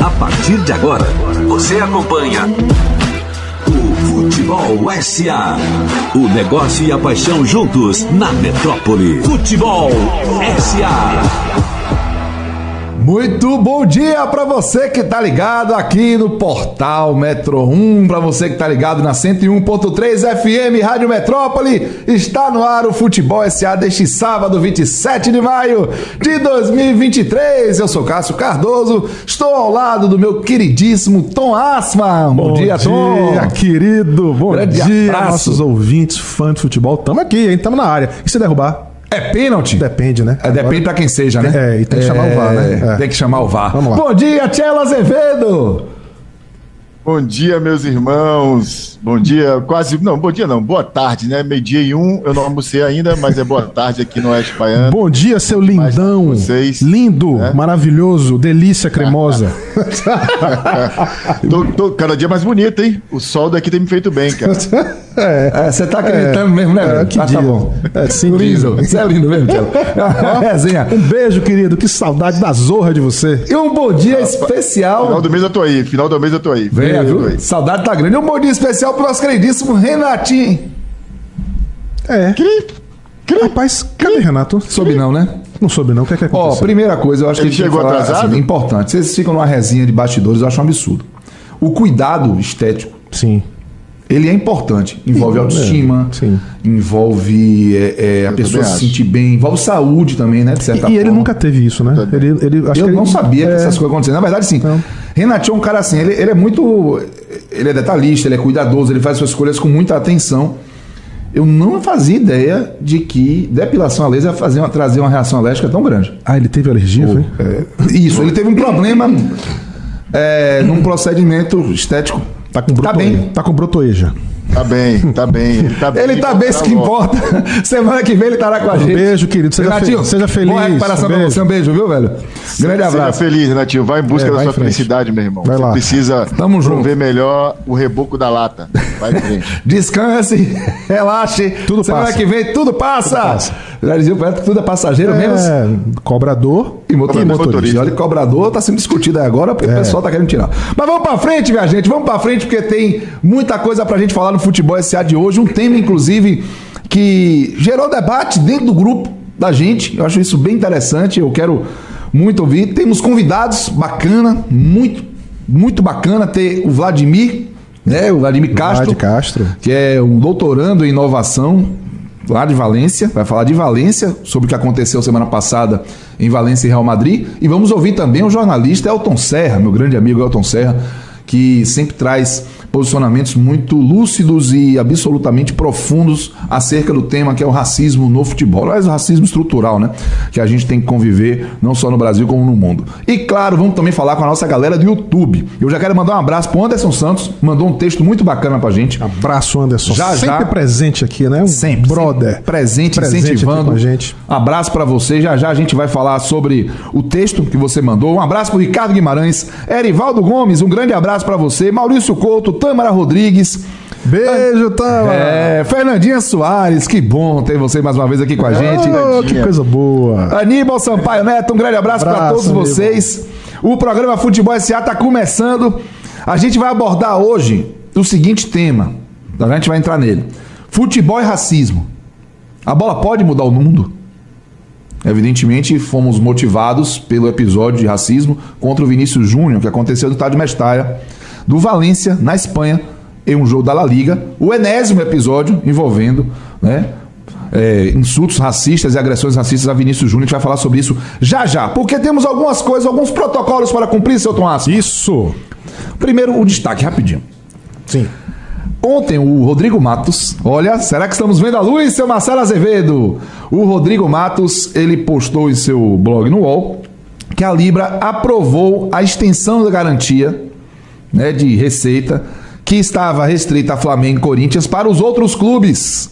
A partir de agora, você acompanha o Futebol SA. O negócio e a paixão juntos na metrópole. Futebol SA. Muito bom dia para você que tá ligado aqui no portal Metro 1, para você que tá ligado na 101.3 FM Rádio Metrópole. Está no ar o Futebol SA deste sábado, 27 de maio de 2023. Eu sou Cássio Cardoso, estou ao lado do meu queridíssimo Tom Asma. Bom, bom dia, Tom. Dia, querido. Bom Grande dia, abraço. nossos ouvintes, fãs de futebol. Tamo aqui, hein? Tamo na área. E se derrubar? É pênalti? Depende, né? É, Agora, depende pra quem seja, né? É, e tem que chamar o VAR, né? É. Tem que chamar o VAR. Vamos lá. Bom dia, Tchela Azevedo! Bom dia, meus irmãos. Bom dia, quase. Não, bom dia não, boa tarde, né? Meio-dia e um, eu não almocei ainda, mas é boa tarde aqui no Oeste Baiano. Bom dia, seu lindão. Vocês, Lindo, né? maravilhoso, delícia cremosa. tô, tô, cada dia mais bonito, hein? O sol daqui tem me feito bem, cara. É, é você tá acreditando é, mesmo, né? É, que ah, tá bom. É, sim, lindo. Isso é lindo mesmo, Tchelo. Resenha. Um beijo, querido. Que saudade da zorra de você. E um bom dia ah, especial. Final do mês eu tô aí. Final do mês eu tô aí. Vem é, viu? Saudade tá grande. Um bom dia especial pro nosso queridíssimo Renatinho. É. Que, que... Rapaz, cadê Renato? Soube não, né? Não soube não. O que é que aconteceu? Ó, primeira coisa, eu acho Ele que chegou falar, atrasado. Assim, importante. Vocês ficam numa resinha de bastidores, eu acho um absurdo. O cuidado estético. Sim. Ele é importante. Envolve autoestima, é, envolve é, é, a pessoa se sentir bem, envolve saúde também, né? De certa e, forma. e ele nunca teve isso, né? Ele, ele, acho eu que não ele, sabia que é. essas coisas aconteciam. Na verdade, sim. Não. Renatinho é um cara assim, ele, ele é muito. Ele é detalhista, ele é cuidadoso, ele faz suas escolhas com muita atenção. Eu não fazia ideia de que depilação a laser ia fazer uma, trazer uma reação alérgica tão grande. Ah, ele teve alergia, foi? É, isso, ele teve um problema é, num procedimento estético. Tá com, broto, tá bem. Tá com brotoeja. Tá bem, tá bem. Ele tá bem, ele tá bem isso que importa. Semana que vem ele estará com a gente. Um beijo, querido. Seja, Renatinho, fe seja feliz. Boa recuperação um pra você. Um beijo, viu, velho? Grande abraço. Seja feliz, Renatinho. Vai em busca é, da sua felicidade, meu irmão. Vai você lá. precisa Tamo junto. ver melhor o reboco da lata. Vai em frente. Descanse, relaxe. Tudo Semana passa. que vem tudo passa. Tudo passa. Já dizia o que tudo é passageiro é, mesmo. Cobrador e motorista. E motorista. Olha, cobrador tá sendo discutido aí agora porque é. o pessoal tá querendo tirar. Mas vamos pra frente, minha gente. Vamos pra frente porque tem muita coisa pra gente falar no futebol SA de hoje. Um tema, inclusive, que gerou debate dentro do grupo da gente. Eu acho isso bem interessante. Eu quero muito ouvir. Temos convidados bacana, muito, muito bacana ter o Vladimir, né? O Vladimir Castro, Vlad Castro, que é um doutorando em inovação lá de Valência, vai falar de Valência, sobre o que aconteceu semana passada em Valência e Real Madrid. E vamos ouvir também o jornalista Elton Serra, meu grande amigo Elton Serra, que sempre traz posicionamentos muito lúcidos e absolutamente profundos acerca do tema que é o racismo no futebol. Aliás, o racismo estrutural, né? Que a gente tem que conviver não só no Brasil como no mundo. E claro, vamos também falar com a nossa galera do YouTube. Eu já quero mandar um abraço pro Anderson Santos, mandou um texto muito bacana pra gente. Abraço, Anderson. Já, sempre já, presente aqui, né? Um sempre. Brother. Sempre presente, presente incentivando. a gente. Abraço para você. Já já a gente vai falar sobre o texto que você mandou. Um abraço pro Ricardo Guimarães, Erivaldo Gomes, um grande abraço para você, Maurício Couto, Tâmara Rodrigues. Beijo, Tâmara. É, Fernandinha Soares, que bom ter você mais uma vez aqui com a gente. Oh, que coisa boa. Aníbal Sampaio Neto, um grande abraço, abraço para todos Aníbal. vocês. O programa Futebol SA está começando. A gente vai abordar hoje o seguinte tema. A gente vai entrar nele. Futebol e racismo. A bola pode mudar o mundo? Evidentemente, fomos motivados pelo episódio de racismo contra o Vinícius Júnior, que aconteceu no estádio Mestalla do Valência, na Espanha, em um jogo da La Liga, o enésimo episódio envolvendo né, é, insultos racistas e agressões racistas a Vinícius Júnior. A gente vai falar sobre isso já já, porque temos algumas coisas, alguns protocolos para cumprir, seu Tomás. Isso! Primeiro, o destaque, rapidinho. Sim. Ontem, o Rodrigo Matos, olha, será que estamos vendo a luz, seu Marcelo Azevedo? O Rodrigo Matos, ele postou em seu blog no UOL que a Libra aprovou a extensão da garantia né, de receita que estava restrita a Flamengo e Corinthians para os outros clubes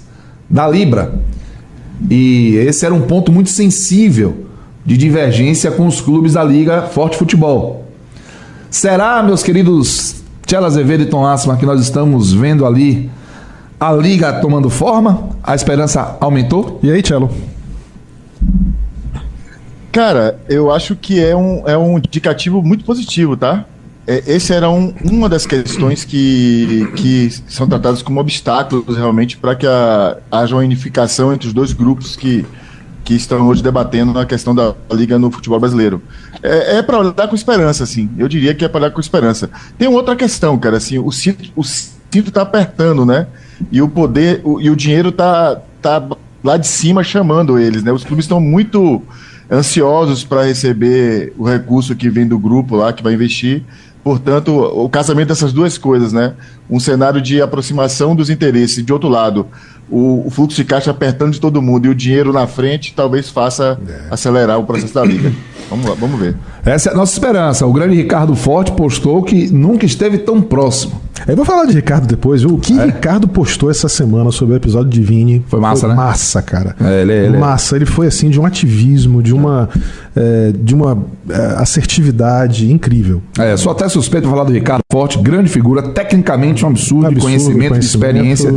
da Libra. E esse era um ponto muito sensível de divergência com os clubes da Liga Forte Futebol. Será, meus queridos Tchela Azevedo e Tom Asma, que nós estamos vendo ali a Liga tomando forma? A esperança aumentou? E aí, Tchelo? Cara, eu acho que é um, é um indicativo muito positivo, tá? É, esse era um, uma das questões que, que são tratadas como obstáculos realmente para que a, haja uma unificação entre os dois grupos que, que estão hoje debatendo a questão da liga no futebol brasileiro. É, é para olhar com esperança, assim. Eu diria que é para olhar com esperança. Tem outra questão, cara, assim, o cinto, o cinto tá apertando, né? E o poder o, e o dinheiro tá, tá lá de cima chamando eles, né? Os clubes estão muito ansiosos para receber o recurso que vem do grupo lá que vai investir. Portanto, o casamento dessas duas coisas, né? Um cenário de aproximação dos interesses, de outro lado, o, o, fluxo de caixa apertando de todo mundo e o dinheiro na frente talvez faça é. acelerar o processo da liga. Vamos lá, vamos ver. Essa é a nossa esperança. O grande Ricardo Forte postou que nunca esteve tão próximo. Eu vou falar de Ricardo depois. O que é. Ricardo postou essa semana sobre o episódio de Vini foi massa, foi né? Massa, cara. É, ele, é, ele, é. massa. Ele foi assim de um ativismo, de uma, é, de uma é, assertividade incrível. É, sou até suspeito de falar do Ricardo Forte, grande figura, tecnicamente um absurdo, absurdo de conhecimento, conhecimento, de experiência.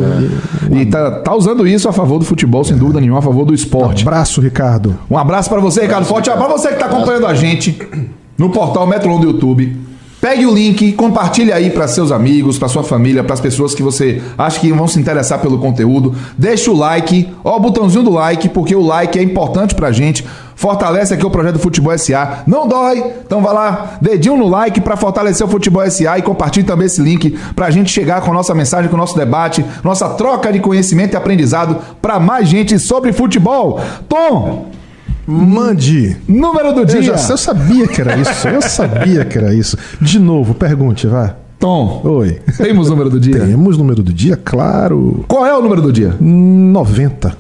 É. E tá, tá, usando isso a favor do futebol, sem dúvida nenhuma, a favor do esporte. Um abraço, Ricardo. Um abraço para você, Ricardo Forte. Para você que está acompanhando a gente no portal Metrolon do YouTube. Pegue o link, compartilhe aí para seus amigos, para sua família, para as pessoas que você acha que vão se interessar pelo conteúdo. Deixa o like, ó o botãozinho do like, porque o like é importante pra gente. Fortalece aqui o projeto Futebol SA. Não dói. Então vai lá, dedinho no like para fortalecer o Futebol SA e compartilhe também esse link para a gente chegar com a nossa mensagem, com o nosso debate, nossa troca de conhecimento e aprendizado para mais gente sobre futebol. Tom, Mande. Número do dia. Eu, já, eu sabia que era isso. Eu sabia que era isso. De novo, pergunte, vá. Tom. Oi. Temos número do dia? Temos número do dia, claro. Qual é o número do dia? 90.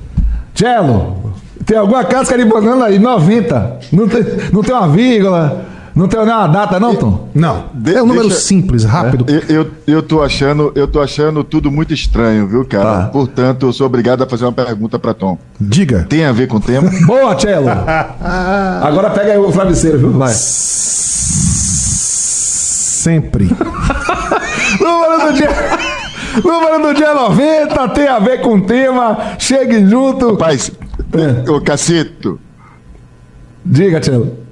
Cello, tem alguma casca de banana aí? 90. Não tem, não tem uma vírgula. Não tem nenhuma data, não, Tom? Não. De, é um número deixa, simples, rápido. É. Eu, eu, eu, tô achando, eu tô achando tudo muito estranho, viu, cara? Tá. Portanto, eu sou obrigado a fazer uma pergunta para Tom. Diga. Tem a ver com o tema? Boa, Cello. Agora pega aí o travesseiro, viu? Vai. Sempre. número do dia. Número do dia 90 tem a ver com o tema. Chegue junto. Rapaz, é. ô Cacito. Diga, Cello.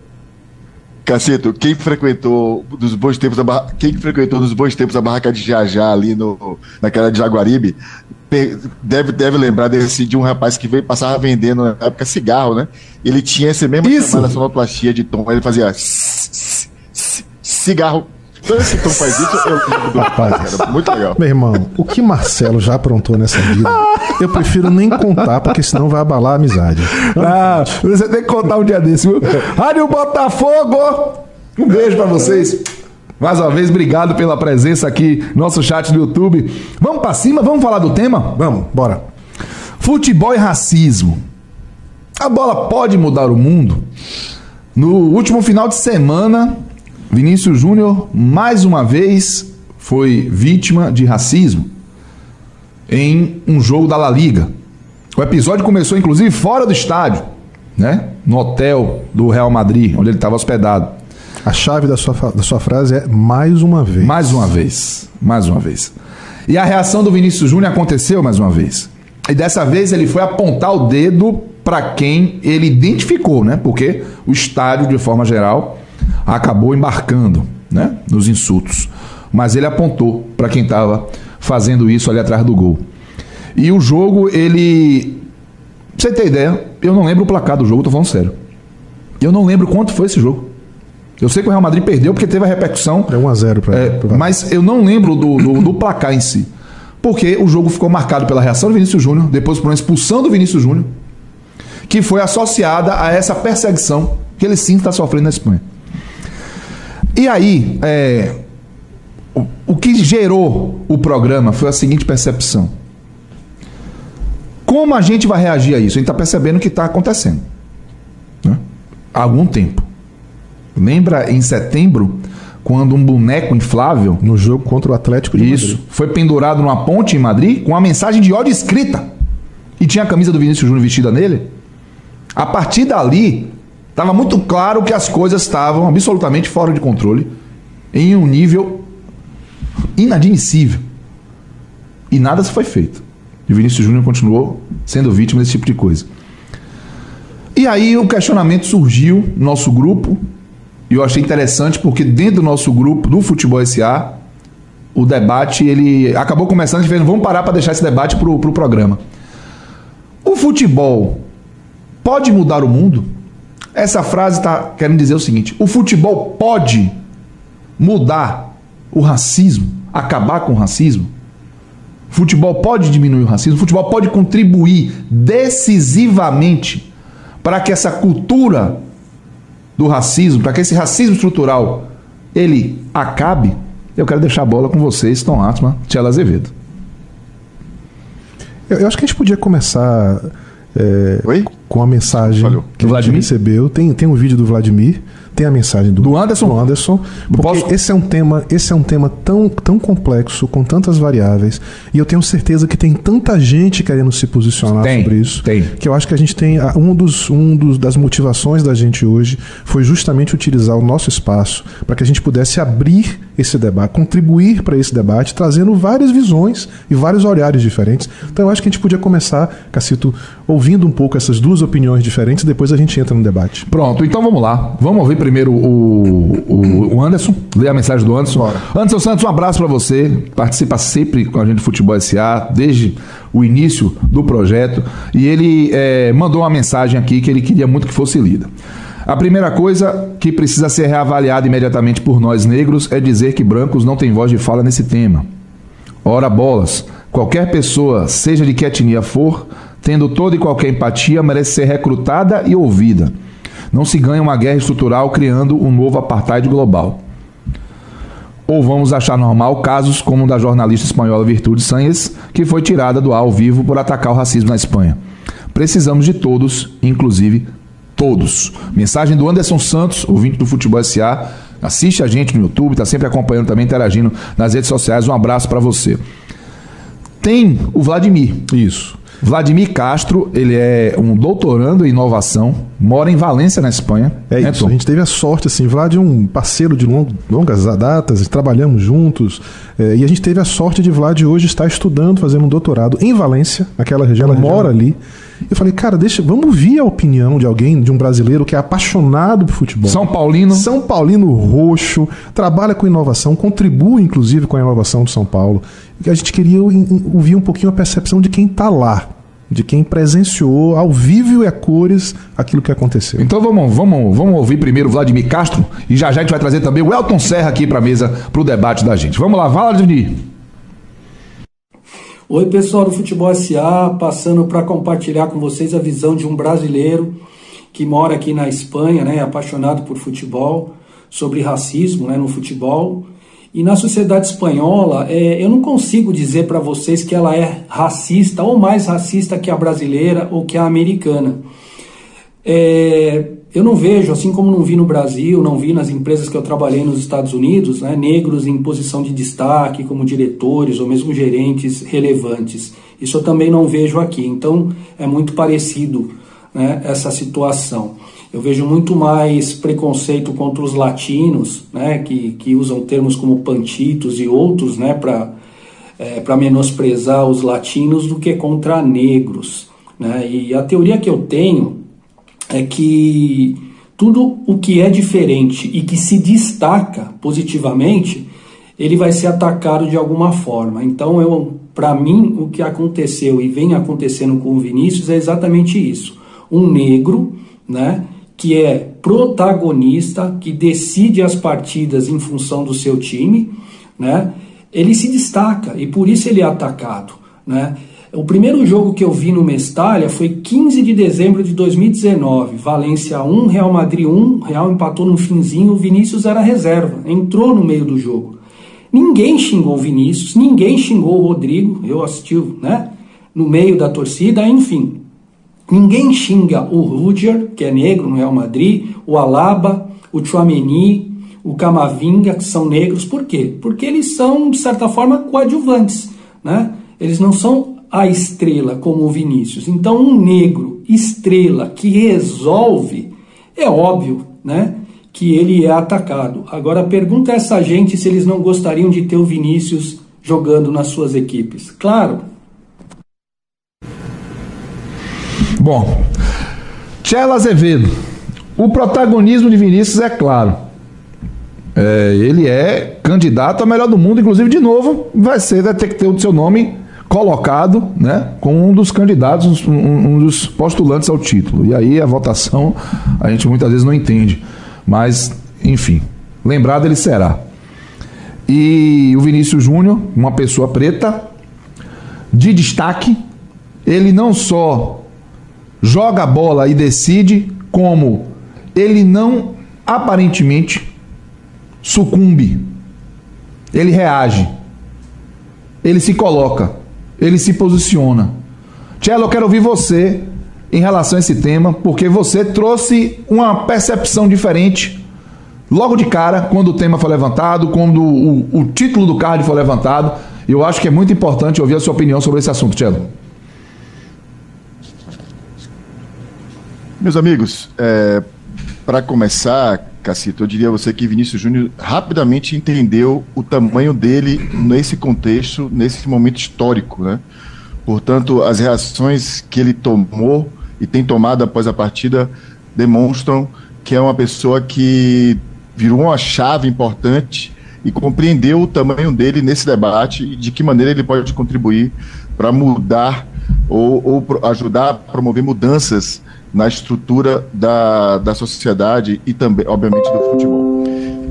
Cacito, quem frequentou dos bons tempos a barra... quem frequentou nos bons tempos a barraca de Jajá ali no naquela de Jaguaribe deve, deve lembrar desse, de um rapaz que veio passava vendendo na época cigarro, né? Ele tinha esse mesmo chamada sonoplastia de tom, ele fazia cigarro Toda vez que tu faz isso, eu lembro do rapaz, cara. Muito legal. Meu irmão, o que Marcelo já aprontou nessa vida, eu prefiro nem contar, porque senão vai abalar a amizade. Ah, você tem que contar um dia desse, viu? Rádio Botafogo! Um beijo para vocês. Mais uma vez, obrigado pela presença aqui no nosso chat do YouTube. Vamos para cima, vamos falar do tema? Vamos, bora. Futebol e racismo. A bola pode mudar o mundo? No último final de semana, Vinícius Júnior, mais uma vez, foi vítima de racismo em um jogo da La Liga. O episódio começou, inclusive, fora do estádio, né? no hotel do Real Madrid, onde ele estava hospedado. A chave da sua, da sua frase é mais uma vez. Mais uma vez. Mais uma vez. E a reação do Vinícius Júnior aconteceu mais uma vez. E dessa vez ele foi apontar o dedo para quem ele identificou, né? Porque o estádio, de forma geral, acabou embarcando né, nos insultos. Mas ele apontou para quem estava fazendo isso ali atrás do gol. E o jogo, ele. Pra você ter ideia, eu não lembro o placar do jogo, tô falando sério. Eu não lembro quanto foi esse jogo. Eu sei que o Real Madrid perdeu porque teve a repercussão. É 1x0 para é, Mas eu não lembro do, do, do, placar em si. Porque o jogo ficou marcado pela reação do Vinícius Júnior, depois por uma expulsão do Vinícius Júnior, que foi associada a essa perseguição que ele sim está sofrendo na Espanha. E aí, é, o, o que gerou o programa foi a seguinte percepção. Como a gente vai reagir a isso? A gente está percebendo o que está acontecendo. Né? Há algum tempo. Lembra em setembro, quando um boneco inflável. No jogo contra o Atlético de Isso. Madrid. Foi pendurado numa ponte em Madrid com uma mensagem de ódio escrita. E tinha a camisa do Vinícius Júnior vestida nele. A partir dali, Estava muito claro que as coisas estavam absolutamente fora de controle, em um nível inadmissível. E nada se foi feito. E Vinícius Júnior continuou sendo vítima desse tipo de coisa. E aí o questionamento surgiu no nosso grupo, e eu achei interessante porque dentro do nosso grupo do Futebol SA, o debate ele acabou começando, a gente fez, vamos parar para deixar esse debate para o pro programa. O futebol pode mudar o mundo? Essa frase está querendo dizer o seguinte: o futebol pode mudar o racismo, acabar com o racismo? O futebol pode diminuir o racismo? O futebol pode contribuir decisivamente para que essa cultura do racismo, para que esse racismo estrutural ele acabe? Eu quero deixar a bola com vocês, Tom Atman, Tchela Azevedo. Eu, eu, acho que a gente podia começar é, com a mensagem Falhou. que a gente recebeu. Tem, tem um vídeo do Vladimir tem a mensagem do, do Anderson. Do Anderson porque Posso? esse é um tema, esse é um tema tão, tão complexo, com tantas variáveis, e eu tenho certeza que tem tanta gente querendo se posicionar tem, sobre isso, tem. que eu acho que a gente tem um dos um dos das motivações da gente hoje foi justamente utilizar o nosso espaço para que a gente pudesse abrir esse debate, contribuir para esse debate, trazendo várias visões e vários olhares diferentes. Então eu acho que a gente podia começar, Cacito, ouvindo um pouco essas duas opiniões diferentes, depois a gente entra no debate. Pronto, então vamos lá. Vamos ouvir primeiro o, o, Anderson, ler a mensagem do Anderson. Bora. Anderson Santos, um abraço para você. Participa sempre com a gente do Futebol SA, desde o início do projeto. E ele é, mandou uma mensagem aqui que ele queria muito que fosse lida. A primeira coisa que precisa ser reavaliada imediatamente por nós negros é dizer que brancos não têm voz de fala nesse tema. Ora bolas, qualquer pessoa, seja de que etnia for, tendo toda e qualquer empatia, merece ser recrutada e ouvida. Não se ganha uma guerra estrutural criando um novo apartheid global. Ou vamos achar normal casos como o da jornalista espanhola Virtude Sanches, que foi tirada do ar ao vivo por atacar o racismo na Espanha. Precisamos de todos, inclusive todos. Mensagem do Anderson Santos, ouvinte do Futebol SA. Assiste a gente no YouTube, está sempre acompanhando também, interagindo nas redes sociais. Um abraço para você. Tem o Vladimir. Isso. Vladimir Castro, ele é um doutorando em inovação, mora em Valência, na Espanha. É isso, a gente teve a sorte, assim, Vlad é um parceiro de long, longas datas, trabalhamos juntos, é, e a gente teve a sorte de Vlad hoje estar estudando, fazendo um doutorado em Valência, naquela região, ela mora ali. Eu falei, cara, deixa, vamos ouvir a opinião de alguém, de um brasileiro que é apaixonado por futebol. São Paulino. São Paulino roxo, trabalha com inovação, contribui inclusive com a inovação de São Paulo. E a gente queria ouvir um pouquinho a percepção de quem está lá, de quem presenciou ao vivo e a cores aquilo que aconteceu. Então vamos, vamos, vamos ouvir primeiro o Vladimir Castro e já já a gente vai trazer também o Elton Serra aqui para a mesa para o debate da gente. Vamos lá, Vladimir. Oi, pessoal do Futebol SA, passando para compartilhar com vocês a visão de um brasileiro que mora aqui na Espanha, né, apaixonado por futebol, sobre racismo né, no futebol. E na sociedade espanhola, é, eu não consigo dizer para vocês que ela é racista ou mais racista que a brasileira ou que a americana. É, eu não vejo, assim como não vi no Brasil, não vi nas empresas que eu trabalhei nos Estados Unidos, né, negros em posição de destaque, como diretores ou mesmo gerentes relevantes. Isso eu também não vejo aqui. Então é muito parecido né, essa situação. Eu vejo muito mais preconceito contra os latinos, né, que, que usam termos como pantitos e outros né, para é, menosprezar os latinos, do que contra negros. Né? E a teoria que eu tenho é que tudo o que é diferente e que se destaca positivamente, ele vai ser atacado de alguma forma. Então, para mim, o que aconteceu e vem acontecendo com o Vinícius é exatamente isso. Um negro, né, que é protagonista, que decide as partidas em função do seu time, né, ele se destaca e por isso ele é atacado, né? O primeiro jogo que eu vi no Mestalha foi 15 de dezembro de 2019. Valência 1, Real Madrid 1. Real empatou no finzinho. O Vinícius era reserva. Entrou no meio do jogo. Ninguém xingou o Vinícius, ninguém xingou o Rodrigo. Eu assisti, né? No meio da torcida, enfim. Ninguém xinga o Rudiger, que é negro no Real Madrid, o Alaba, o Chouameni, o Camavinga, que são negros. Por quê? Porque eles são, de certa forma, coadjuvantes. Né? Eles não são a estrela como o Vinícius. Então, um negro estrela que resolve, é óbvio, né? Que ele é atacado. Agora, pergunta essa gente se eles não gostariam de ter o Vinícius jogando nas suas equipes. Claro. Bom, Tchela Azevedo. O protagonismo de Vinícius é claro. É, ele é candidato a melhor do mundo, inclusive de novo vai ser vai ter que ter o seu nome colocado, né, como um dos candidatos, um, um, dos postulantes ao título. E aí a votação a gente muitas vezes não entende, mas enfim, lembrado ele será. E o Vinícius Júnior, uma pessoa preta de destaque, ele não só joga a bola e decide, como ele não aparentemente sucumbe. Ele reage. Ele se coloca. Ele se posiciona. Tchelo, eu quero ouvir você em relação a esse tema, porque você trouxe uma percepção diferente logo de cara, quando o tema foi levantado, quando o, o título do card foi levantado. Eu acho que é muito importante ouvir a sua opinião sobre esse assunto, Tchelo. Meus amigos, é, para começar, Cacito, eu diria a você que Vinícius Júnior rapidamente entendeu o tamanho dele nesse contexto, nesse momento histórico, né? Portanto, as reações que ele tomou e tem tomado após a partida demonstram que é uma pessoa que virou uma chave importante e compreendeu o tamanho dele nesse debate e de que maneira ele pode contribuir para mudar ou, ou ajudar a promover mudanças na estrutura da, da sociedade e também, obviamente, do futebol.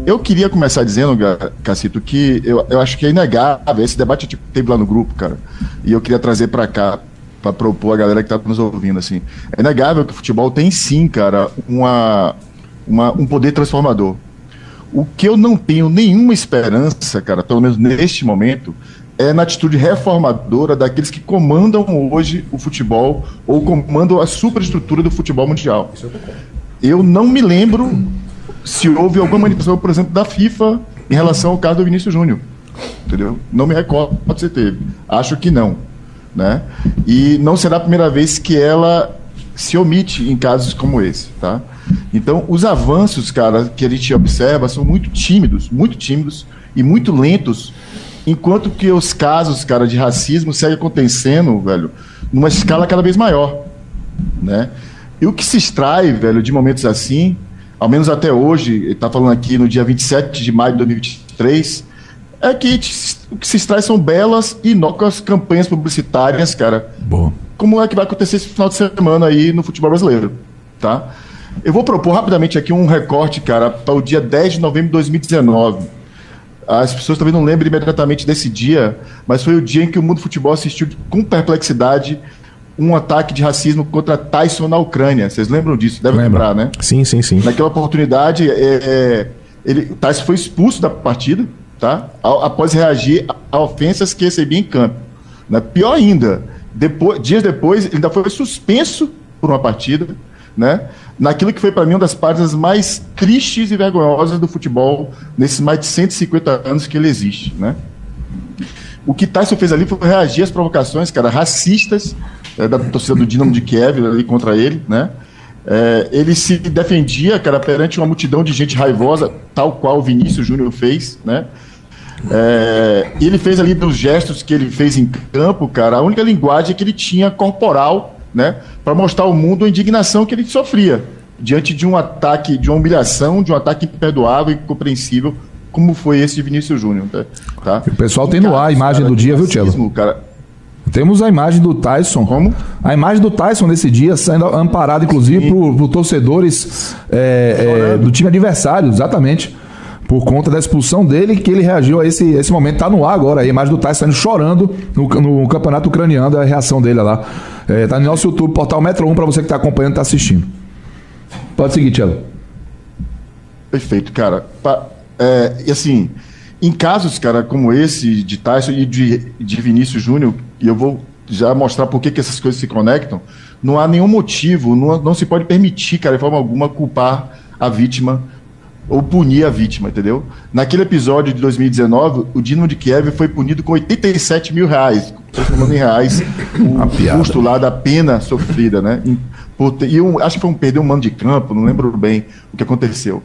Eu queria começar dizendo, Cacito, que eu, eu acho que é inegável. Esse debate tipo, teve lá no grupo, cara, e eu queria trazer para cá, para propor a galera que está nos ouvindo. assim. É inegável que o futebol tem sim, cara, uma, uma, um poder transformador. O que eu não tenho nenhuma esperança, cara, pelo menos neste momento, é na atitude reformadora daqueles que comandam hoje o futebol ou comandam a superestrutura do futebol mundial. Eu não me lembro se houve alguma manifestação, por exemplo, da FIFA em relação ao caso do Vinícius Júnior. Entendeu? Não me recordo se teve. Acho que não. Né? E não será a primeira vez que ela se omite em casos como esse, tá? Então, os avanços, cara, que a gente observa são muito tímidos, muito tímidos e muito lentos Enquanto que os casos, cara, de racismo seguem acontecendo, velho, numa escala cada vez maior, né? E o que se extrai, velho, de momentos assim, ao menos até hoje, está falando aqui no dia 27 de maio de 2023, é que o que se extrai são belas e inócuas campanhas publicitárias, cara. Bom. Como é que vai acontecer esse final de semana aí no futebol brasileiro, tá? Eu vou propor rapidamente aqui um recorte, cara, para o dia 10 de novembro de 2019 as pessoas talvez não lembrem imediatamente desse dia, mas foi o dia em que o mundo do futebol assistiu com perplexidade um ataque de racismo contra Tyson na Ucrânia. Vocês lembram disso? Devem lembrar, né? Sim, sim, sim. Naquela oportunidade, é, é, ele, Tyson foi expulso da partida, tá? Após reagir a ofensas que recebia em campo. Né? Pior ainda, depois, dias depois, ele ainda foi suspenso por uma partida, né? naquilo que foi para mim uma das partes mais tristes e vergonhosas do futebol nesses mais de 150 anos que ele existe, né? O que Tyson fez ali foi reagir às provocações, cara, racistas é, da torcida do Dinamo de Kiev ali contra ele, né? É, ele se defendia, cara, perante uma multidão de gente raivosa, tal qual o Vinícius Júnior fez, né? É, ele fez ali dos gestos que ele fez em campo, cara, a única linguagem que ele tinha corporal né, para mostrar ao mundo a indignação que ele sofria diante de um ataque, de uma humilhação, de um ataque imperdoável e incompreensível, como foi esse de Vinícius Júnior. Tá? tá? O pessoal tem no ar a imagem cara, do dia, viu, Tchelo? Cara... Temos a imagem do Tyson. Como? A imagem do Tyson nesse dia, sendo amparado, inclusive, por, por, torcedores é, é, do time adversário, exatamente por conta da expulsão dele, que ele reagiu a esse, esse momento. Tá no ar agora, a imagem do Tyson saindo chorando no, no campeonato ucraniano, a reação dele lá. É, tá no nosso YouTube, portal Metro 1, para você que tá acompanhando, tá assistindo. Pode seguir, Thiago. Perfeito, cara. É, e assim, em casos, cara, como esse de Tyson e de, de Vinícius Júnior, e eu vou já mostrar por que, que essas coisas se conectam, não há nenhum motivo, não, não se pode permitir, cara, de forma alguma, culpar a vítima ou punir a vítima, entendeu? Naquele episódio de 2019, o Dinamo de Kiev foi punido com 87 mil reais, transformando em reais o custo lá da pena sofrida, né? E um, acho que foi um perder um mano de campo, não lembro bem o que aconteceu.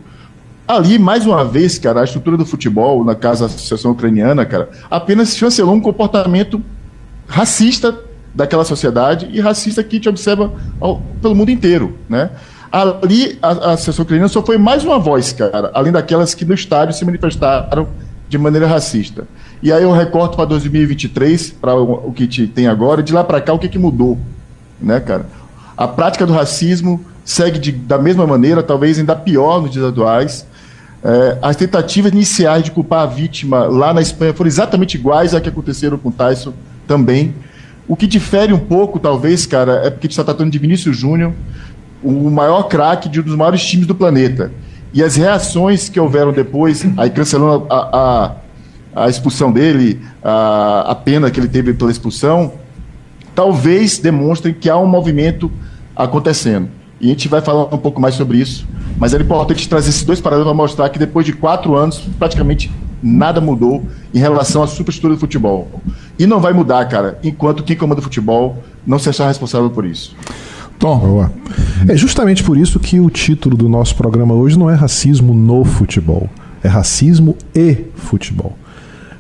Ali, mais uma vez, cara, a estrutura do futebol, na casa da Associação Ucraniana, cara, apenas chancelou um comportamento racista daquela sociedade e racista que te observa ao, pelo mundo inteiro, né? Ali, a, a sessão ucraniana só foi mais uma voz, cara, além daquelas que no estádio se manifestaram de maneira racista. E aí eu recorto para 2023, para o, o, que te tem agora, de lá para cá o que, que mudou, né, cara? A prática do racismo segue de, da mesma maneira, talvez ainda pior nos dias atuais. É, as tentativas iniciais de culpar a vítima lá na Espanha foram exatamente iguais a que aconteceram com Tyson também. O que difere um pouco, talvez, cara, é porque a gente está tratando de Vinícius Júnior, o maior craque de um dos maiores times do planeta. E as reações que houveram depois, aí cancelando a, a, a expulsão dele, a, a pena que ele teve pela expulsão, talvez demonstrem que há um movimento acontecendo. E a gente vai falar um pouco mais sobre isso. Mas era importante trazer esses dois parâmetros para mostrar que depois de quatro anos, praticamente nada mudou em relação à superestrutura do futebol. E não vai mudar, cara, enquanto quem comanda o futebol não se achar responsável por isso. Tom. Boa. É justamente por isso que o título do nosso programa hoje não é racismo no futebol, é racismo e futebol.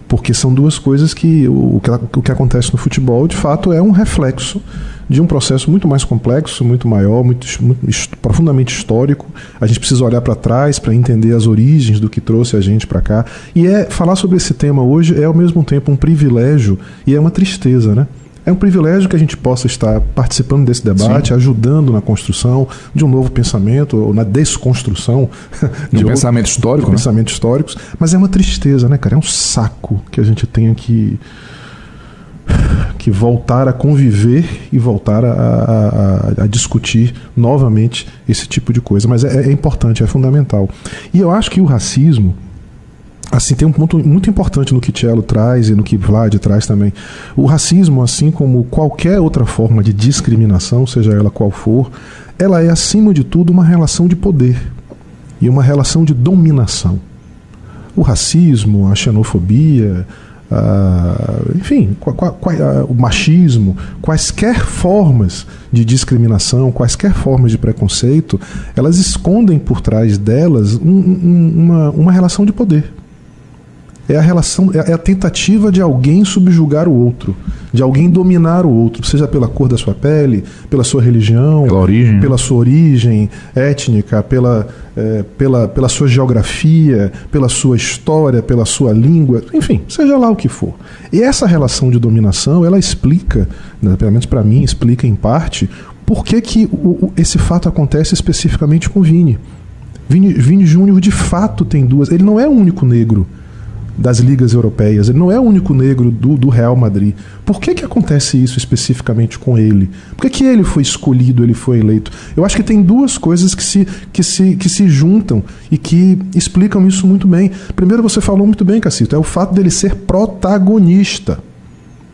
Porque são duas coisas que o, que o que acontece no futebol, de fato, é um reflexo de um processo muito mais complexo, muito maior, muito, muito profundamente histórico. A gente precisa olhar para trás para entender as origens do que trouxe a gente para cá. E é falar sobre esse tema hoje é ao mesmo tempo um privilégio e é uma tristeza, né? É um privilégio que a gente possa estar participando desse debate, Sim. ajudando na construção de um novo pensamento, ou na desconstrução de, de pensamento histórico. De né? pensamentos históricos. Mas é uma tristeza, né, cara? É um saco que a gente tenha que que voltar a conviver e voltar a, a, a, discutir novamente esse tipo de coisa. Mas é, é, importante, é fundamental. E eu acho que o racismo. Assim, tem um ponto muito importante no que Tielo traz e no que Vlad traz também. O racismo, assim como qualquer outra forma de discriminação, seja ela qual for, ela é, acima de tudo, uma relação de poder e uma relação de dominação. O racismo, a xenofobia, Uh, enfim, o machismo, quaisquer formas de discriminação, quaisquer formas de preconceito, elas escondem por trás delas um, um, uma, uma relação de poder é a relação, é, é a tentativa de alguém subjugar o outro, de alguém dominar o outro, seja pela cor da sua pele, pela sua religião, pela origem, pela sua origem étnica, pela, é, pela, pela sua geografia, pela sua história, pela sua língua, enfim, seja lá o que for. E essa relação de dominação, ela explica, né, pelo menos para mim, explica em parte por que, que o, esse fato acontece especificamente com Vini. Vini, Vini Júnior de fato tem duas. Ele não é o único negro das ligas europeias. Ele não é o único negro do, do Real Madrid. Por que, que acontece isso especificamente com ele? Por que, que ele foi escolhido, ele foi eleito? Eu acho que tem duas coisas que se, que, se, que se juntam e que explicam isso muito bem. Primeiro, você falou muito bem, Cacito, é o fato dele ser protagonista.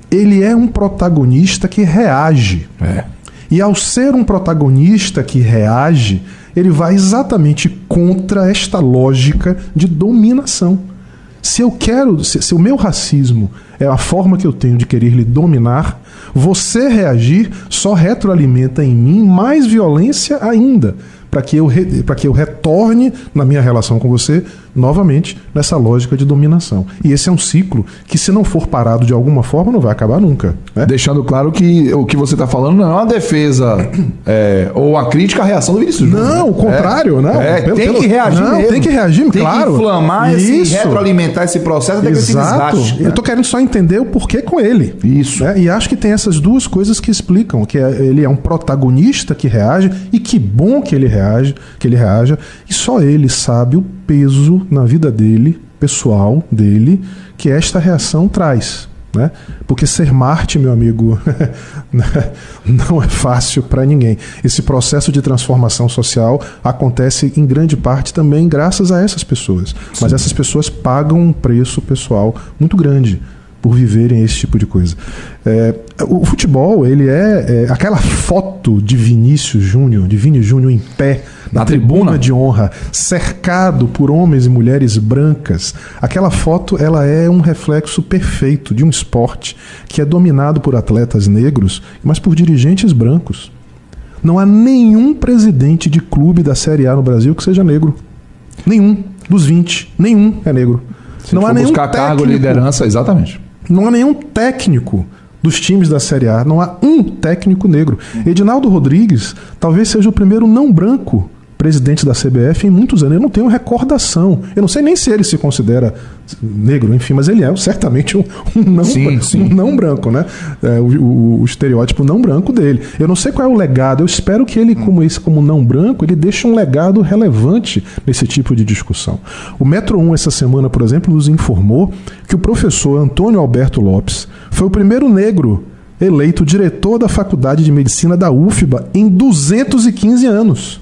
Ele é um protagonista que reage. É. E ao ser um protagonista que reage, ele vai exatamente contra esta lógica de dominação. Se eu quero, se, se, o meu racismo é a forma que eu tenho de querer lhe dominar, você reagir só retroalimenta em mim mais violência ainda para que, eu que eu retorne na minha relação com você novamente nessa lógica de dominação. E esse é um ciclo que, se não for parado de alguma forma, não vai acabar nunca. Né? Deixando claro que o que você está falando não é uma defesa é, ou a crítica à reação do Vinícius Júnior. Não, o contrário, é, não. É, pelo, tem que reagir não, mesmo. Tem que reagir, tem claro. Tem que inflamar Isso. e retroalimentar esse processo até Exato. que se Eu estou querendo só entender o porquê com ele. Isso. Né? E acho que tem essas duas coisas que explicam que é, ele é um protagonista que reage e que bom que ele reage, que ele reaja, e só ele sabe o peso na vida dele, pessoal dele, que esta reação traz. Né? Porque ser Marte, meu amigo, não é fácil para ninguém. Esse processo de transformação social acontece em grande parte também graças a essas pessoas. Sim. Mas essas pessoas pagam um preço pessoal muito grande por viverem esse tipo de coisa. É, o futebol, ele é, é, aquela foto de Vinícius Júnior, de Vini Júnior em pé na, tribuna. tribuna de honra, cercado por homens e mulheres brancas. Aquela foto, ela é um reflexo perfeito de um esporte que é dominado por atletas negros, mas por dirigentes brancos. Não há nenhum presidente de clube da Série A no Brasil que seja negro. Nenhum dos 20, nenhum é negro. Se não há nenhum buscar técnico, cargo, liderança, exatamente. Não há nenhum técnico dos times da Série A, não há um técnico negro. Edinaldo Rodrigues talvez seja o primeiro não branco presidente da CBF em muitos anos. Eu não tenho recordação. Eu não sei nem se ele se considera negro, enfim, mas ele é certamente um, um não, sim, sim. Um não branco, né? É, o, o, o, estereótipo não branco dele. Eu não sei qual é o legado. Eu espero que ele, como esse, como não branco, ele deixe um legado relevante nesse tipo de discussão. O Metro 1 essa semana, por exemplo, nos informou que o professor Antônio Alberto Lopes foi o primeiro negro eleito diretor da Faculdade de Medicina da UFBA em 215 anos.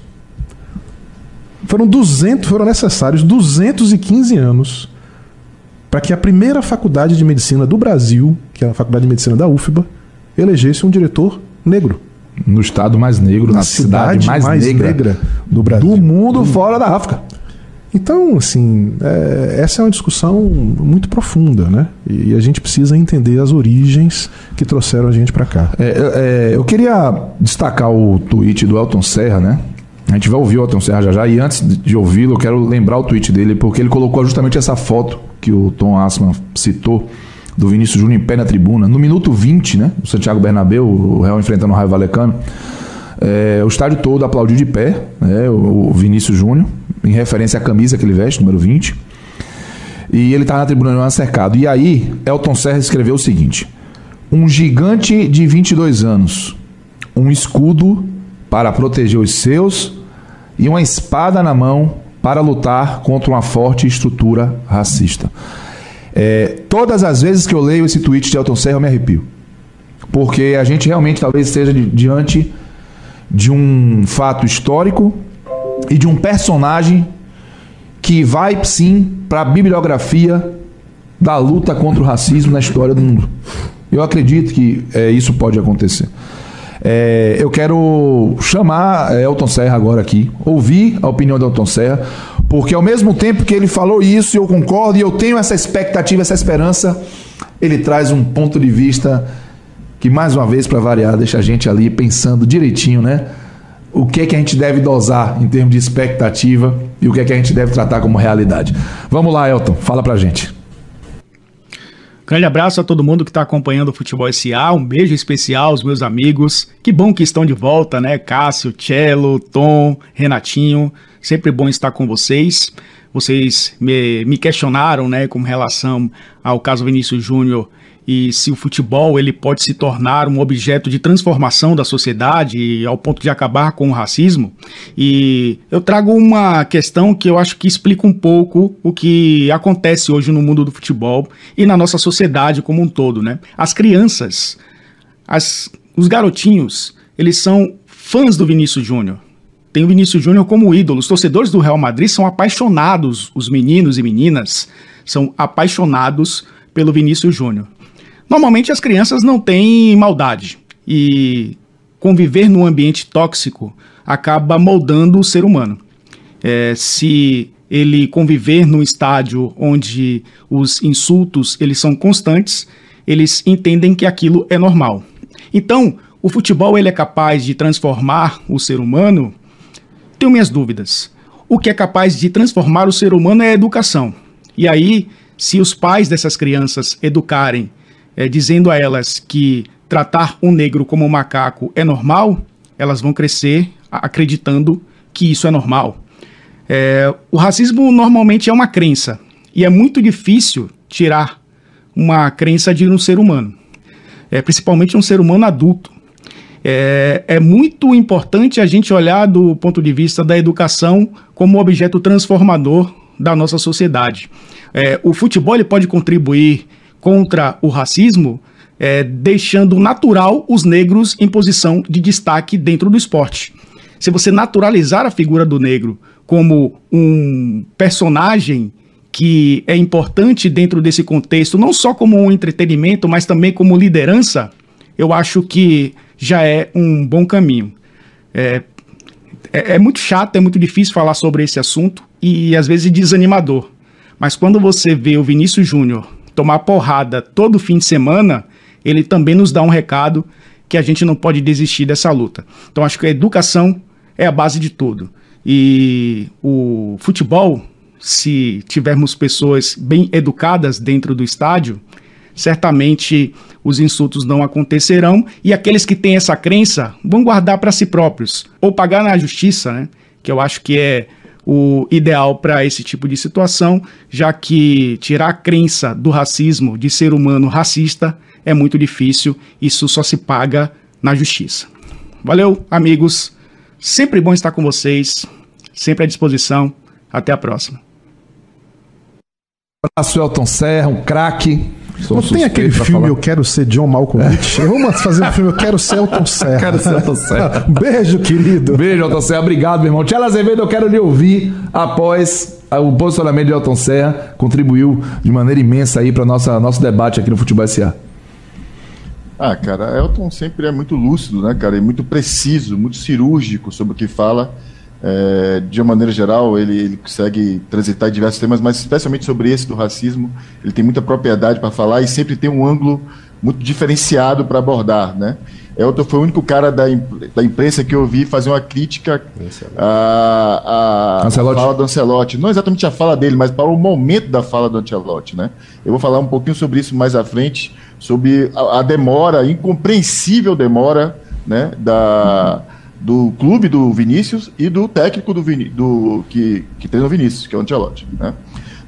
Foram 200, foram necessários 215 anos para que a primeira faculdade de medicina do Brasil, que é a Faculdade de Medicina da UFBA, elegesse um diretor negro. No estado mais negro, na, na cidade, cidade, mais, mais negra, negra, do Brasil. Do mundo fora da África. Então, assim, é, essa é uma discussão muito profunda, né? E, a gente precisa entender as origens que trouxeram a gente para cá. É, é, eu queria destacar o tweet do Elton Serra, né? A gente vai ouvir o Elton Serra já já. E antes de ouvi-lo, eu quero lembrar o tweet dele, porque ele colocou justamente essa foto que o Tom Asman citou, do Vinícius Júnior em pé na tribuna. No minuto 20, né? O Santiago Bernabéu, o Real enfrentando o Raio Valecano. É, o estádio todo aplaudiu de pé, né, o Vinícius Júnior, em referência à camisa que ele veste, número 20. E ele estava na tribuna não cercado. E aí, Elton Serra escreveu o seguinte: Um gigante de 22 anos, um escudo para proteger os seus e uma espada na mão para lutar contra uma forte estrutura racista. É, todas as vezes que eu leio esse tweet de Elton Serra, eu me arrepio. Porque a gente realmente talvez esteja diante de um fato histórico e de um personagem que vai sim para a bibliografia da luta contra o racismo na história do mundo. Eu acredito que é, isso pode acontecer. É, eu quero chamar Elton Serra agora aqui, ouvir a opinião de Elton Serra, porque ao mesmo tempo que ele falou isso, eu concordo e eu tenho essa expectativa, essa esperança, ele traz um ponto de vista que, mais uma vez, para variar, deixa a gente ali pensando direitinho, né? O que é que a gente deve dosar em termos de expectativa e o que é que a gente deve tratar como realidade. Vamos lá, Elton, fala pra gente. Grande abraço a todo mundo que está acompanhando o Futebol SA. Um beijo especial aos meus amigos. Que bom que estão de volta, né? Cássio, Cello, Tom, Renatinho. Sempre bom estar com vocês. Vocês me, me questionaram, né, com relação ao caso Vinícius Júnior e se o futebol ele pode se tornar um objeto de transformação da sociedade ao ponto de acabar com o racismo. E eu trago uma questão que eu acho que explica um pouco o que acontece hoje no mundo do futebol e na nossa sociedade como um todo, né? As crianças, as, os garotinhos, eles são fãs do Vinícius Júnior. Tem o Vinícius Júnior como ídolo. Os torcedores do Real Madrid são apaixonados, os meninos e meninas são apaixonados pelo Vinícius Júnior. Normalmente as crianças não têm maldade e conviver num ambiente tóxico acaba moldando o ser humano. É, se ele conviver num estádio onde os insultos eles são constantes, eles entendem que aquilo é normal. Então, o futebol ele é capaz de transformar o ser humano? Tenho minhas dúvidas. O que é capaz de transformar o ser humano é a educação. E aí, se os pais dessas crianças educarem é, dizendo a elas que tratar um negro como um macaco é normal, elas vão crescer acreditando que isso é normal. É, o racismo normalmente é uma crença e é muito difícil tirar uma crença de um ser humano, é, principalmente um ser humano adulto. É, é, muito importante a gente olhar do ponto de vista da educação como objeto transformador da nossa sociedade. É, o futebol ele pode contribuir contra o racismo, é, deixando natural os negros em posição de destaque dentro do esporte. Se você naturalizar a figura do negro como um personagem que é importante dentro desse contexto, não só como um entretenimento, mas também como liderança, eu acho que já é um bom caminho. É, é, é muito chato, é muito difícil falar sobre esse assunto e às vezes desanimador. Mas quando você vê o Vinícius Júnior tomar porrada todo fim de semana, ele também nos dá um recado que a gente não pode desistir dessa luta. Então acho que a educação é a base de tudo. E o futebol, se tivermos pessoas bem educadas dentro do estádio, certamente os insultos não acontecerão e aqueles que têm essa crença vão guardar para si próprios ou pagar na justiça, né? Que eu acho que é o ideal para esse tipo de situação, já que tirar a crença do racismo, de ser humano racista, é muito difícil, isso só se paga na justiça. Valeu, amigos. Sempre bom estar com vocês, sempre à disposição. Até a próxima. Abraço, Elton Serra, um craque. Não tem aquele filme falar. Eu Quero Ser John Malkovich? É. Vamos fazer um filme Eu Quero Ser Elton Serra. quero ser Elton Serra. Beijo, querido. Beijo, Elton Serra. Obrigado, meu irmão. Tchela Azevedo, eu quero lhe ouvir após o posicionamento de Elton Serra. Contribuiu de maneira imensa aí para nosso debate aqui no Futebol S.A. Ah, cara, Elton sempre é muito lúcido, né, cara? E muito preciso, muito cirúrgico sobre o que fala. É, de uma maneira geral, ele, ele, consegue transitar em diversos temas, mas especialmente sobre esse do racismo, ele tem muita propriedade para falar e sempre tem um ângulo muito diferenciado para abordar, né? Elton foi o único cara da, da imprensa que eu vi fazer uma crítica à, à fala do Ancelotti. Não exatamente a fala dele, mas para o momento da fala do Ancelotti, né? Eu vou falar um pouquinho sobre isso mais à frente, sobre a, a demora, incompreensível demora, né, da do clube do Vinícius e do técnico do, do que, que treina o Vinícius, que é o Ancelotti. Né?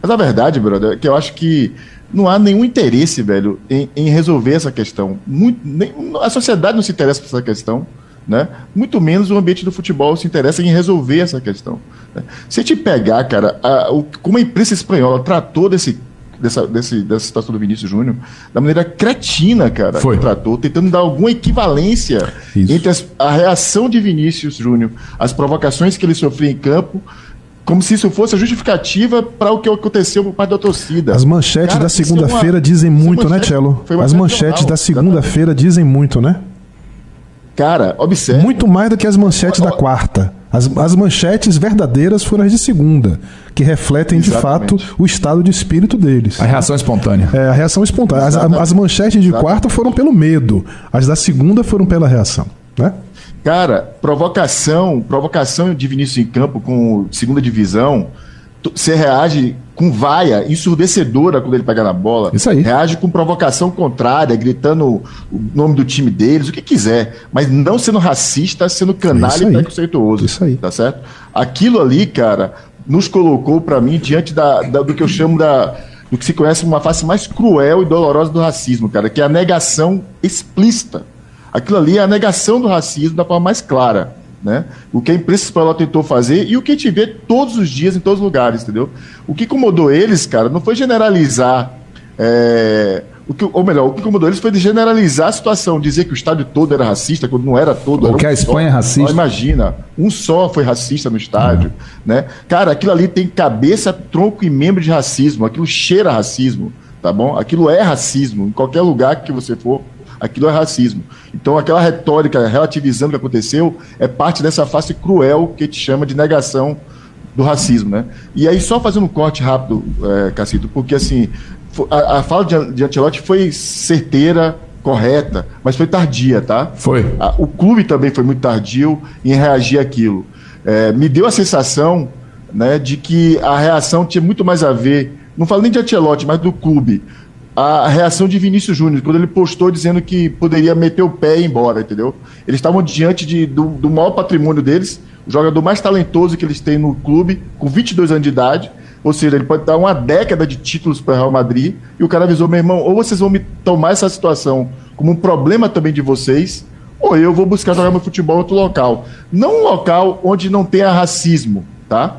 Mas a verdade, brother, é que eu acho que não há nenhum interesse, velho, em, em resolver essa questão. Muito, nem, a sociedade não se interessa por essa questão. Né? Muito menos o ambiente do futebol se interessa em resolver essa questão. Né? Se te pegar, cara, a, o, como a imprensa espanhola tratou desse dessa, desse, dessa situação do Vinícius Júnior da maneira cretina, cara, Foi. que tratou, tentando dar alguma equivalência Isso. entre as, a reação de Vinícius Júnior, as provocações que ele sofreu em campo, como se isso fosse a justificativa para o que aconteceu por parte da torcida. As manchetes Cara, da é segunda-feira dizem muito, né, Tchelo? As manchetes da segunda-feira dizem muito, né? Cara, observe. Muito mais do que as manchetes da quarta. As, as manchetes verdadeiras foram as de segunda, que refletem Exatamente. de fato o estado de espírito deles. A reação espontânea. É, a reação espontânea. As, as manchetes de Exatamente. quarta foram pelo medo, as da segunda foram pela reação. Né? Cara, provocação, provocação de Vinícius em campo com segunda divisão você reage com vaia ensurdecedora quando ele pega na bola. Isso aí. Reage com provocação contrária, gritando o nome do time deles, o que quiser. Mas não sendo racista, sendo canalha e preconceituoso. Isso aí. Tá certo? Aquilo ali, cara, nos colocou, para mim, diante da, da, do que eu chamo da. do que se conhece uma face mais cruel e dolorosa do racismo, cara, que é a negação explícita. Aquilo ali é a negação do racismo da forma mais clara. Né? O que a imprensa espanhola tentou fazer e o que a gente vê todos os dias em todos os lugares, entendeu? O que incomodou eles, cara, não foi generalizar. É, o que, ou melhor, o que incomodou eles foi generalizar a situação, dizer que o estádio todo era racista, quando não era todo. Ou que um a Espanha só. é racista. imagina, um só foi racista no estádio. Uhum. Né? Cara, aquilo ali tem cabeça, tronco e membro de racismo, aquilo cheira racismo, tá bom? Aquilo é racismo, em qualquer lugar que você for aquilo é racismo. Então, aquela retórica relativizando o que aconteceu é parte dessa face cruel que te chama de negação do racismo, né? E aí, só fazendo um corte rápido, é, Cacito, porque assim, a, a fala de, de Ancelotti foi certeira, correta, mas foi tardia, tá? Foi. A, o clube também foi muito tardio em reagir àquilo. É, me deu a sensação né, de que a reação tinha muito mais a ver, não falo nem de Ancelotti, mas do clube, a reação de Vinícius Júnior, quando ele postou dizendo que poderia meter o pé e ir embora, entendeu? Eles estavam diante de, do, do maior patrimônio deles, o jogador mais talentoso que eles têm no clube, com 22 anos de idade, ou seja, ele pode dar uma década de títulos para o Real Madrid, e o cara avisou, meu irmão, ou vocês vão me tomar essa situação como um problema também de vocês, ou eu vou buscar jogar meu futebol em outro local. Não um local onde não tenha racismo, tá?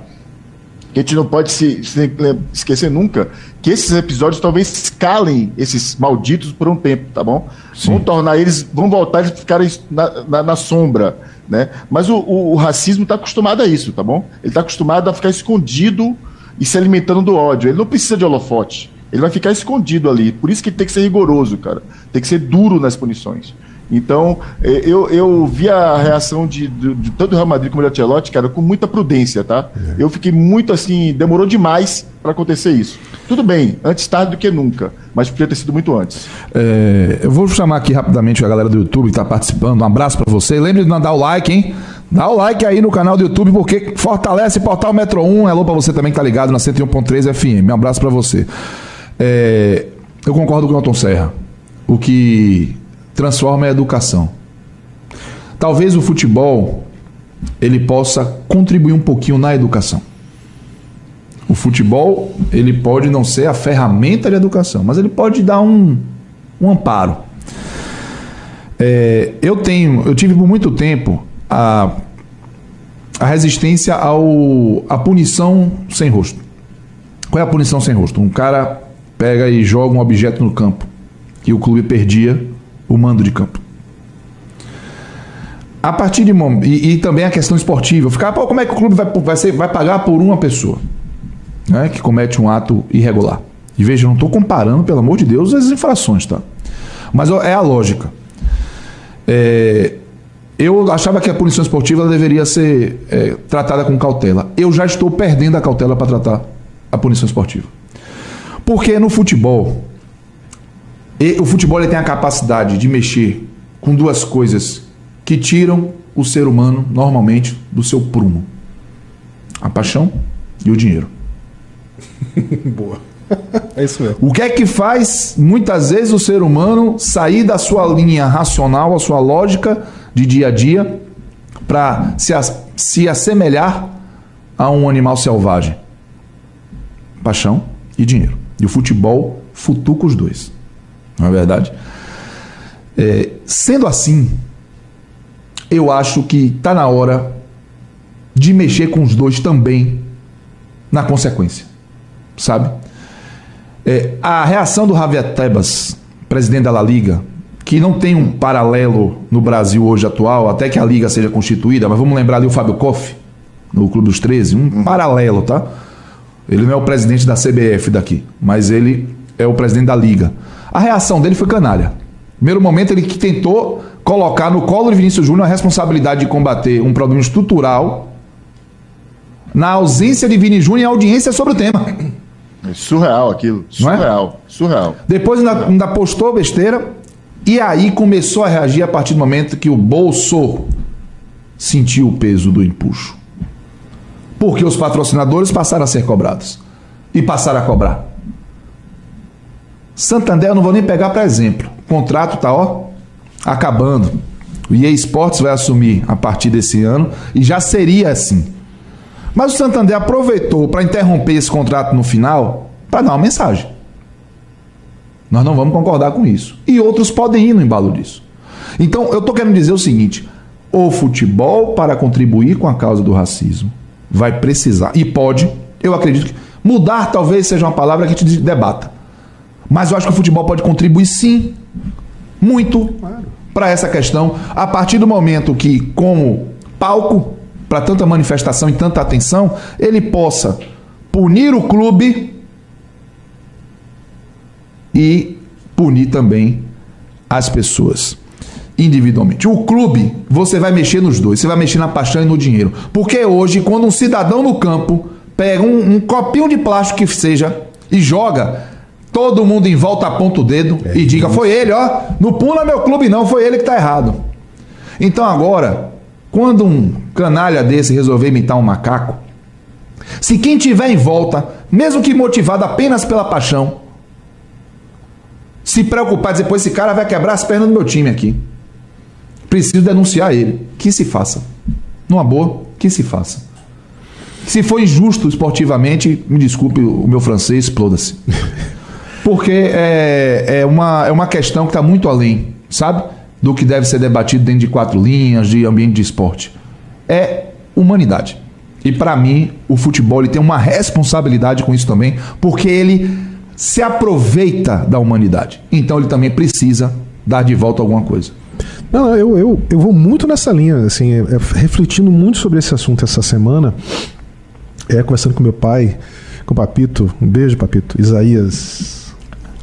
Que a gente não pode se, se, esquecer nunca que esses episódios talvez calem esses malditos por um tempo, tá bom? Sim. Vão tornar eles, vão voltar eles ficarem na, na, na sombra, né? Mas o, o, o racismo está acostumado a isso, tá bom? Ele está acostumado a ficar escondido e se alimentando do ódio. Ele não precisa de holofote. Ele vai ficar escondido ali. Por isso que ele tem que ser rigoroso, cara. Tem que ser duro nas punições. Então, é, eu, eu vi a reação de, de, de tanto o Real Madrid como o Ancelotti, cara, com muita prudência, tá? É. Eu fiquei muito assim, demorou demais para acontecer isso. Tudo bem, antes tarde do que nunca, mas podia ter sido muito antes. É, eu vou chamar aqui rapidamente a galera do YouTube que está participando. Um abraço para você. Lembre de mandar o like, hein? Dá o like aí no canal do YouTube, porque fortalece Portal Metro 1. Alô para você também que tá ligado na 101.3 FM. Um abraço para você. É, eu concordo com o Elton Serra. o que transforma a educação. Talvez o futebol ele possa contribuir um pouquinho na educação. O futebol ele pode não ser a ferramenta de educação, mas ele pode dar um, um amparo. É, eu tenho, eu tive por muito tempo a, a resistência ao a punição sem rosto. Qual é a punição sem rosto? Um cara pega e joga um objeto no campo e o clube perdia o mando de campo. A partir de e, e também a questão esportiva, ficar, pô, como é que o clube vai, vai, ser, vai pagar por uma pessoa né, que comete um ato irregular? E veja, não estou comparando, pelo amor de Deus, as infrações, tá? Mas é a lógica. É, eu achava que a punição esportiva deveria ser é, tratada com cautela. Eu já estou perdendo a cautela para tratar a punição esportiva. Porque no futebol, o futebol tem a capacidade de mexer com duas coisas que tiram o ser humano normalmente do seu prumo: a paixão e o dinheiro. Boa. É isso mesmo. O que é que faz muitas vezes o ser humano sair da sua linha racional, a sua lógica de dia a dia, para se, se assemelhar a um animal selvagem? Paixão e dinheiro. E o futebol futuca os dois. Não é verdade? É, sendo assim, eu acho que está na hora de mexer com os dois também na consequência. Sabe? É, a reação do Javier Tebas, presidente da La Liga, que não tem um paralelo no Brasil hoje atual, até que a Liga seja constituída, mas vamos lembrar ali o Fábio Koff, no Clube dos 13, um uhum. paralelo, tá? Ele não é o presidente da CBF daqui, mas ele é o presidente da Liga. A reação dele foi canalha. Primeiro momento, ele que tentou colocar no colo de Vinícius Júnior a responsabilidade de combater um problema estrutural na ausência de Vini Júnior e audiência sobre o tema. É surreal aquilo. Surreal. É? Surreal. Depois ainda, ainda postou besteira e aí começou a reagir a partir do momento que o bolso sentiu o peso do empuxo. Porque os patrocinadores passaram a ser cobrados. E passaram a cobrar. Santander eu não vou nem pegar para exemplo. O contrato tá ó acabando. O EA Sports vai assumir a partir desse ano e já seria assim. Mas o Santander aproveitou para interromper esse contrato no final para dar uma mensagem. Nós não vamos concordar com isso. E outros podem ir no embalo disso. Então, eu estou querendo dizer o seguinte: o futebol, para contribuir com a causa do racismo, vai precisar, e pode, eu acredito que mudar talvez seja uma palavra que gente debata. Mas eu acho que o futebol pode contribuir sim, muito, para essa questão, a partir do momento que, como palco para tanta manifestação e tanta atenção, ele possa punir o clube e punir também as pessoas individualmente. O clube, você vai mexer nos dois, você vai mexer na paixão e no dinheiro. Porque hoje, quando um cidadão no campo pega um, um copinho de plástico que seja e joga, todo mundo em volta aponta o dedo é, e diga: foi ele, ó, não pula meu clube, não, foi ele que está errado. Então agora, quando um canalha desse resolver imitar um macaco, se quem tiver em volta, mesmo que motivado apenas pela paixão, se preocupar, pô, esse cara vai quebrar as pernas do meu time aqui. Preciso denunciar ele. Que se faça. Numa boa, que se faça. Se for injusto esportivamente, me desculpe o meu francês, exploda-se. Porque é, é, uma, é uma questão que está muito além, sabe? Do que deve ser debatido dentro de quatro linhas, de ambiente de esporte. É humanidade. E para mim, o futebol ele tem uma responsabilidade com isso também, porque ele se aproveita da humanidade. Então ele também precisa dar de volta alguma coisa. Não, eu, eu, eu vou muito nessa linha, assim, é, é, refletindo muito sobre esse assunto essa semana, é, conversando com meu pai, com o Papito, um beijo, Papito, Isaías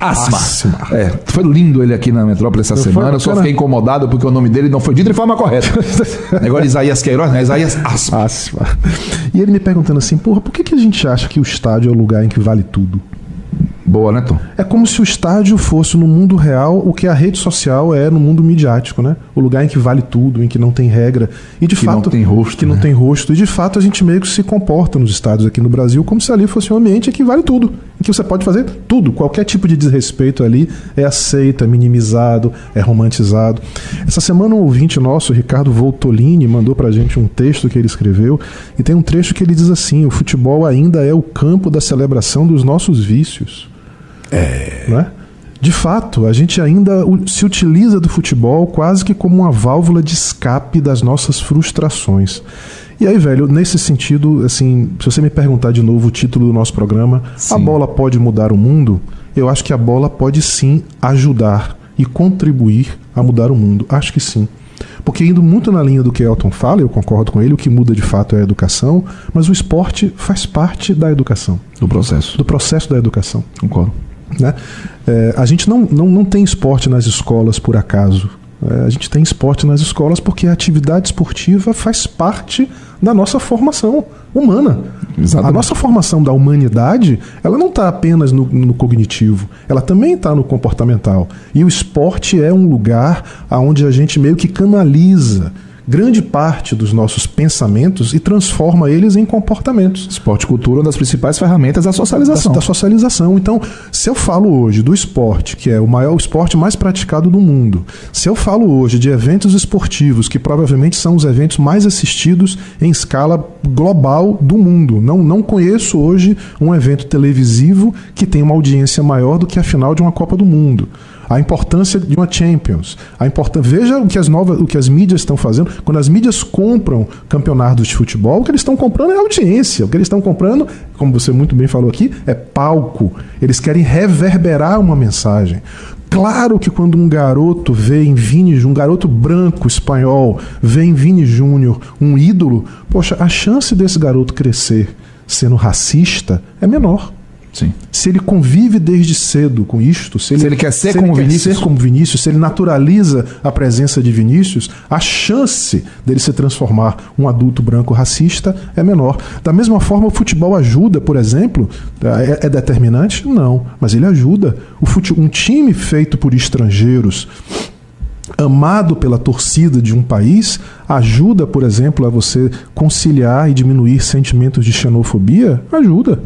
Asma. Asma. É, foi lindo ele aqui na metrópole essa eu semana. Eu só fiquei incomodado porque o nome dele não foi dito de forma correta. Negócio de Isaías Queiroz, né? Isaías Asma. Asma. E ele me perguntando assim, porra, por que, que a gente acha que o estádio é o lugar em que vale tudo? Boa, né, Tom? É como se o estádio fosse no mundo real o que a rede social é no mundo midiático, né? O lugar em que vale tudo, em que não tem regra. E de que fato. não tem rosto. Que né? não tem rosto. E de fato a gente meio que se comporta nos estádios aqui no Brasil como se ali fosse um ambiente em que vale tudo. Que você pode fazer tudo, qualquer tipo de desrespeito ali é aceito, é minimizado, é romantizado. Essa semana um ouvinte nosso, Ricardo Voltolini, mandou pra gente um texto que ele escreveu e tem um trecho que ele diz assim: o futebol ainda é o campo da celebração dos nossos vícios. É. Não é? De fato, a gente ainda se utiliza do futebol quase que como uma válvula de escape das nossas frustrações. E aí, velho, nesse sentido, assim, se você me perguntar de novo o título do nosso programa, sim. a bola pode mudar o mundo? Eu acho que a bola pode sim ajudar e contribuir a mudar o mundo. Acho que sim. Porque indo muito na linha do que Elton fala, eu concordo com ele, o que muda de fato é a educação, mas o esporte faz parte da educação. Do processo. Do processo da educação. Concordo. Né? É, a gente não, não, não tem esporte nas escolas por acaso. É, a gente tem esporte nas escolas porque a atividade esportiva faz parte da nossa formação humana. Exatamente. A nossa formação da humanidade, ela não está apenas no, no, cognitivo, ela também está no comportamental. E o esporte é um lugar onde a gente meio que canaliza grande parte dos nossos pensamentos e transforma eles em comportamentos. Esporte e cultura é uma das principais ferramentas da socialização. Da, da, socialização. Então, se eu falo hoje do esporte, que é o maior esporte mais praticado do mundo, se eu falo hoje de eventos esportivos, que provavelmente são os eventos mais assistidos em escala global do mundo, não, não conheço hoje um evento televisivo que tenha uma audiência maior do que a final de uma Copa do Mundo a importância de uma Champions. A importância, veja o que as novas, o que as mídias estão fazendo. Quando as mídias compram campeonatos de futebol, o que eles estão comprando é audiência. O que eles estão comprando, como você muito bem falou aqui, é palco. Eles querem reverberar uma mensagem. Claro que quando um garoto vê em Vini, um garoto branco espanhol, vê em Vini Júnior um ídolo, poxa, a chance desse garoto crescer sendo racista é menor. Sim. Se ele convive desde cedo com isto, se ele, se ele quer ser, como, ele Vinícius. ser como Vinícius, se ele naturaliza a presença de Vinícius, a chance dele se transformar um adulto branco racista é menor. Da mesma forma, o futebol ajuda, por exemplo, é, é determinante? Não, mas ele ajuda. O fute, um time feito por estrangeiros amado pela torcida de um país ajuda, por exemplo, a você conciliar e diminuir sentimentos de xenofobia? Ajuda.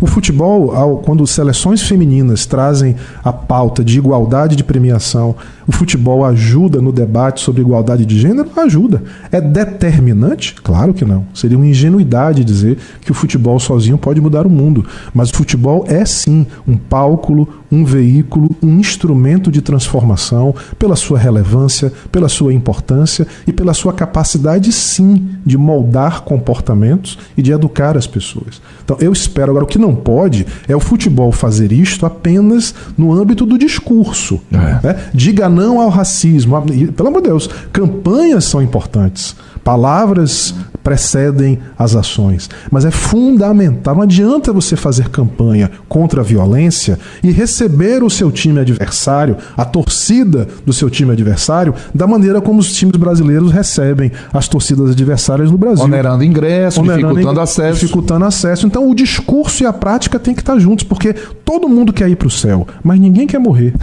O futebol, ao, quando seleções femininas trazem a pauta de igualdade de premiação, o futebol ajuda no debate sobre igualdade de gênero? Ajuda. É determinante? Claro que não. Seria uma ingenuidade dizer que o futebol sozinho pode mudar o mundo. Mas o futebol é sim um palco, um veículo, um instrumento de transformação pela sua relevância, pela sua importância e pela sua capacidade, sim, de moldar comportamentos e de educar as pessoas. Então, eu espero. Agora, o que não pode é o futebol fazer isto apenas no âmbito do discurso. É. Né? Diga não ao racismo. Pelo amor de Deus, campanhas são importantes. Palavras precedem as ações. Mas é fundamental. Não adianta você fazer campanha contra a violência e receber o seu time adversário, a torcida do seu time adversário, da maneira como os times brasileiros recebem as torcidas adversárias no Brasil. Onerando ingresso, Onerando dificultando acesso. Dificultando acesso. Então o discurso e a prática têm que estar juntos, porque todo mundo quer ir para o céu, mas ninguém quer morrer.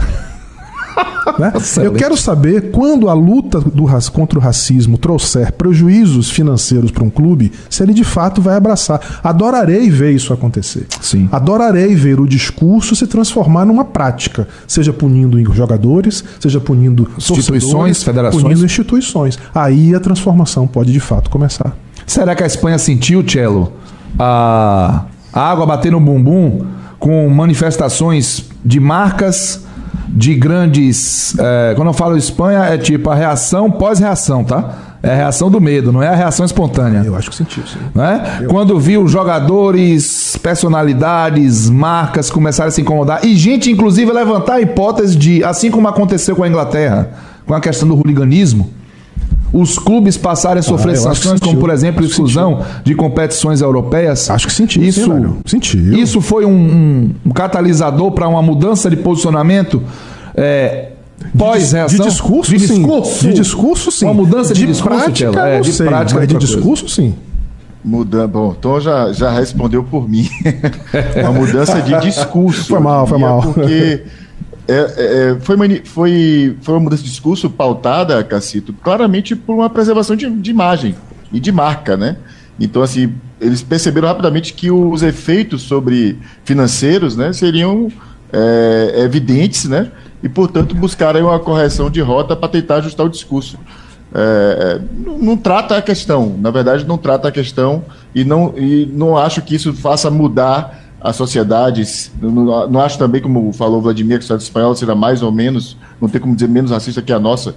Né? Eu quero saber quando a luta do, contra o racismo trouxer prejuízos financeiros para um clube, se ele de fato vai abraçar. Adorarei ver isso acontecer. Sim. Adorarei ver o discurso se transformar numa prática, seja punindo jogadores, seja punindo instituições, federações, punindo instituições. Aí a transformação pode de fato começar. Será que a Espanha sentiu, Cello, a, a água bater no bumbum com manifestações de marcas de grandes. É, quando eu falo Espanha, é tipo a reação pós-reação, tá? É a reação do medo, não é a reação espontânea. Eu acho que sentiu, sim. Né? Eu... Quando viu jogadores, personalidades, marcas começarem a se incomodar, e gente, inclusive, levantar a hipótese de, assim como aconteceu com a Inglaterra, com a questão do hooliganismo, os clubes passarem a sofrer ah, sanções, como por exemplo exclusão de competições europeias. Acho que sentiu. Isso, sentiu. isso foi um, um, um catalisador para uma mudança de posicionamento. É, Pós-reação. De, discurso, de discurso, sim. De discurso, sim. Uma mudança de, de discurso, prática, é, de sei, prática. Mas de discurso, sim. Muda, bom, Tom já, já respondeu por mim. uma mudança de discurso. Foi mal, foi mal. Porque é, é, é, foi, uma, foi, foi uma mudança de discurso pautada, Cacito, claramente por uma preservação de, de imagem e de marca, né? Então, assim, eles perceberam rapidamente que os efeitos sobre financeiros né, seriam é, evidentes, né? E, portanto, buscaram uma correção de rota para tentar ajustar o discurso. É, não, não, trata a questão, na verdade, não trata a questão e não, e não acho que isso faça mudar a sociedade. Não, não acho também, como falou Vladimir, que a sociedade espanhola será mais ou menos, não tem como dizer menos racista que a nossa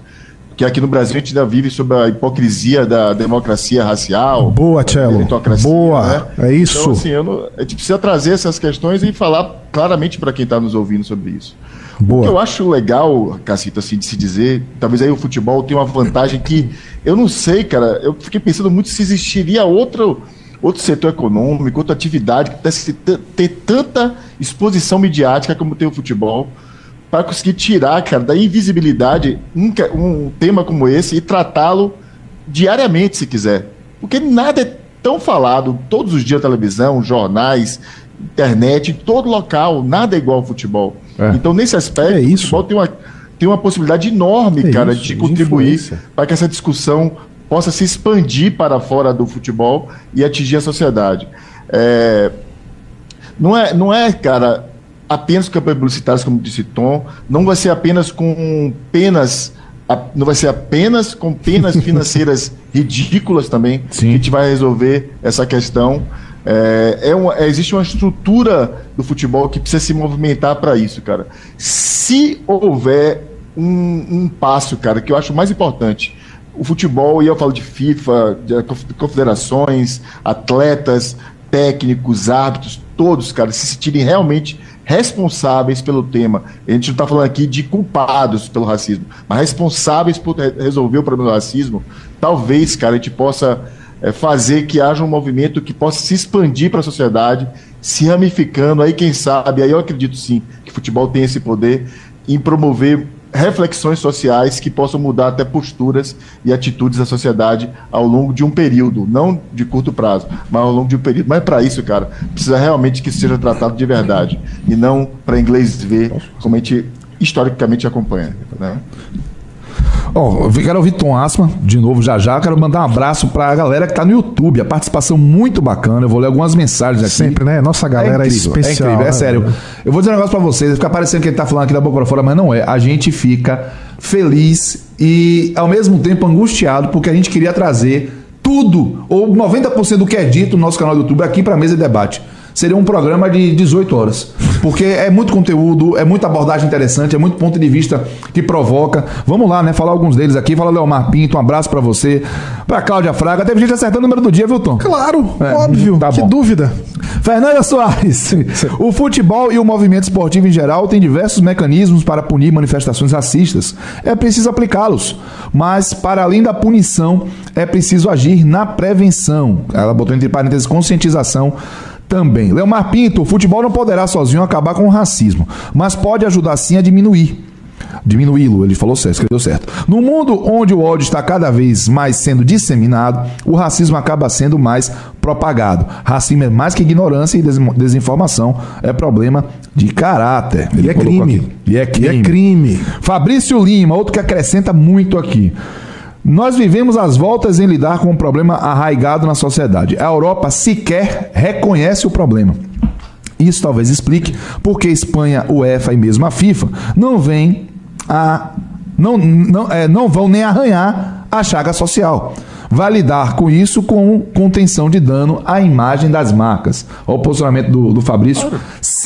que aqui no Brasil a gente ainda vive sob a hipocrisia da democracia racial. Boa, Tchelo. Boa, né? é isso. Então, assim, não, a gente precisa trazer essas questões e falar claramente para quem está nos ouvindo sobre isso. Boa. O que eu acho legal, Cacito, assim, de se dizer, talvez aí o futebol tenha uma vantagem que eu não sei, cara, eu fiquei pensando muito se existiria outro, outro setor econômico, outra atividade que pudesse ter tanta exposição midiática como tem o futebol para conseguir tirar, cara, da invisibilidade um, um tema como esse e tratá-lo diariamente, se quiser. Porque nada é tão falado todos os dias televisão, jornais, internet, em todo local, nada é igual ao futebol. É. Então, nesse aspecto, é isso. o futebol tem uma, tem uma possibilidade enorme, é cara, isso, de contribuir para que essa discussão possa se expandir para fora do futebol e atingir a sociedade. É, não, é, não é, cara, apenas com campanhas publicitárias, como disse Tom, não vai ser apenas com penas, não vai ser apenas com penas financeiras ridículas também Sim. que a gente vai resolver essa questão. É, é uma, é, existe uma estrutura do futebol que precisa se movimentar para isso, cara. Se houver um, um passo, cara, que eu acho mais importante, o futebol, e eu falo de FIFA, de confederações, atletas, técnicos, árbitros, todos, cara, se sentirem realmente responsáveis pelo tema. A gente não está falando aqui de culpados pelo racismo, mas responsáveis por resolver o problema do racismo. Talvez, cara, a gente possa é, fazer que haja um movimento que possa se expandir para a sociedade, se ramificando. Aí, quem sabe, aí eu acredito sim que futebol tem esse poder em promover reflexões sociais que possam mudar até posturas e atitudes da sociedade ao longo de um período, não de curto prazo, mas ao longo de um período. Mas para isso, cara, precisa realmente que seja tratado de verdade e não para inglês ver como a gente historicamente acompanha. Né? Ó, oh, quero ouvir Tom Asma de novo já já. Quero mandar um abraço pra galera que tá no YouTube. A participação muito bacana. Eu vou ler algumas mensagens aqui. Sempre, né? Nossa galera é, incrível, é especial. É incrível, é né? sério. Eu vou dizer um negócio pra vocês. Fica parecendo que ele tá falando aqui da boca pra fora, mas não é. A gente fica feliz e ao mesmo tempo angustiado porque a gente queria trazer tudo, ou 90% do que é dito no nosso canal do YouTube aqui pra mesa de debate seria um programa de 18 horas. Porque é muito conteúdo, é muita abordagem interessante, é muito ponto de vista que provoca. Vamos lá, né? Falar alguns deles aqui. Fala Leomar Pinto, um abraço para você. Pra Cláudia Fraga. Teve gente acertando o número do dia, viu, Tom? Claro, é, óbvio. Tá que bom. dúvida. Fernanda Soares. o futebol e o movimento esportivo em geral têm diversos mecanismos para punir manifestações racistas. É preciso aplicá-los. Mas, para além da punição, é preciso agir na prevenção. Ela botou entre parênteses conscientização também. Leomar Pinto, o futebol não poderá sozinho acabar com o racismo, mas pode ajudar sim a diminuir. Diminuí-lo, ele falou certo, escreveu certo. No mundo onde o ódio está cada vez mais sendo disseminado, o racismo acaba sendo mais propagado. Racismo é mais que ignorância e desinformação, é problema de caráter. Ele e é crime. E é crime. E é crime. Fabrício Lima, outro que acrescenta muito aqui. Nós vivemos as voltas em lidar com um problema arraigado na sociedade. A Europa sequer reconhece o problema. Isso talvez explique porque Espanha, UEFA e mesmo a FIFA não vêm a não, não, é, não vão nem arranhar a chaga social vai lidar com isso com contenção de dano à imagem das marcas. Olha o posicionamento do, do Fabrício.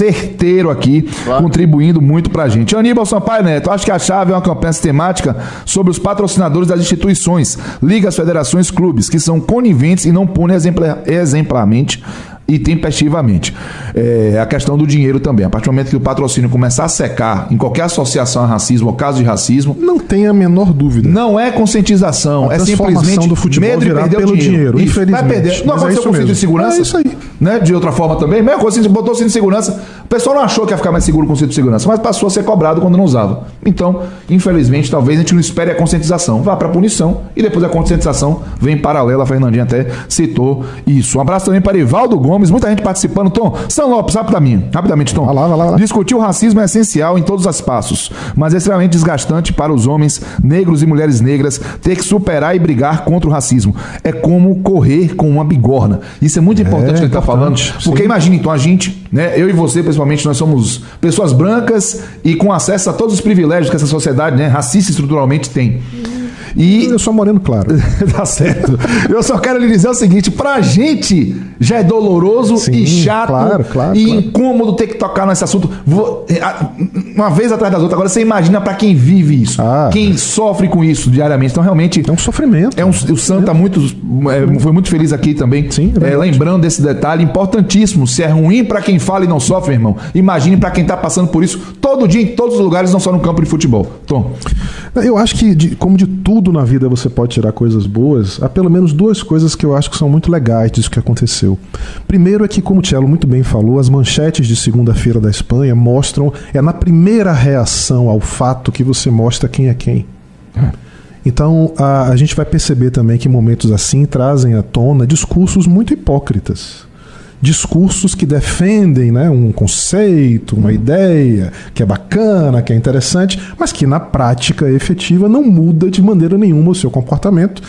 Certeiro aqui, claro. contribuindo muito para a gente. Aníbal Sampaio Neto, acho que a chave é uma campanha sistemática sobre os patrocinadores das instituições, ligas, federações, clubes, que são coniventes e não punem exemplarmente e tempestivamente. É, a questão do dinheiro também. A partir do momento que o patrocínio começar a secar em qualquer associação a racismo ou caso de racismo. Não tem a menor dúvida. Não é conscientização, a é simplesmente do futebol medo de perder pelo dinheiro. dinheiro infelizmente. Vai perder. Não aconteceu é com o cinto de segurança? É isso aí. Né? De outra forma também. Mesma coisa, você botou o cinto de segurança, O pessoal não achou que ia ficar mais seguro com o cinto de segurança, mas passou a ser cobrado quando não usava. Então, infelizmente, talvez a gente não espere a conscientização. Vá para a punição e depois a conscientização vem em paralelo. A Fernandinha até citou isso. Um abraço também para Ivaldo Gomes, muita gente participando. Tom, São Lopes, rapidamente, rapidamente, Tom. Vai lá, vai lá, vai lá. Discutir o racismo é essencial em todos os espaços, mas é extremamente desgastante para os homens negros e mulheres negras ter que superar e brigar contra o racismo. É como correr com uma bigorna. Isso é muito importante é, que ele está falando, porque imagine então a gente, né, eu e você principalmente, nós somos pessoas brancas e com acesso a todos os privilégios que essa sociedade, né, racista estruturalmente tem. E eu sou moreno claro. tá certo. Eu só quero lhe dizer o seguinte: pra gente já é doloroso Sim, e chato claro, claro, e claro. incômodo ter que tocar nesse assunto é, uma vez atrás das outras. Agora você imagina para quem vive isso, ah, quem sofre com isso diariamente. Então realmente é um sofrimento. É um, o Santa muito é, foi muito feliz aqui também. Sim, é, lembrando desse detalhe importantíssimo. Se é ruim para quem fala e não sofre, irmão, imagine para quem tá passando por isso todo dia em todos os lugares, não só no campo de futebol. Tom. Eu acho que de, como de tudo tudo na vida você pode tirar coisas boas, há pelo menos duas coisas que eu acho que são muito legais disso que aconteceu. Primeiro é que, como o Tchelo muito bem falou, as manchetes de segunda-feira da Espanha mostram, é na primeira reação ao fato que você mostra quem é quem. Então a, a gente vai perceber também que momentos assim trazem à tona discursos muito hipócritas discursos que defendem né, um conceito, uma ideia que é bacana, que é interessante, mas que na prática efetiva não muda de maneira nenhuma o seu comportamento,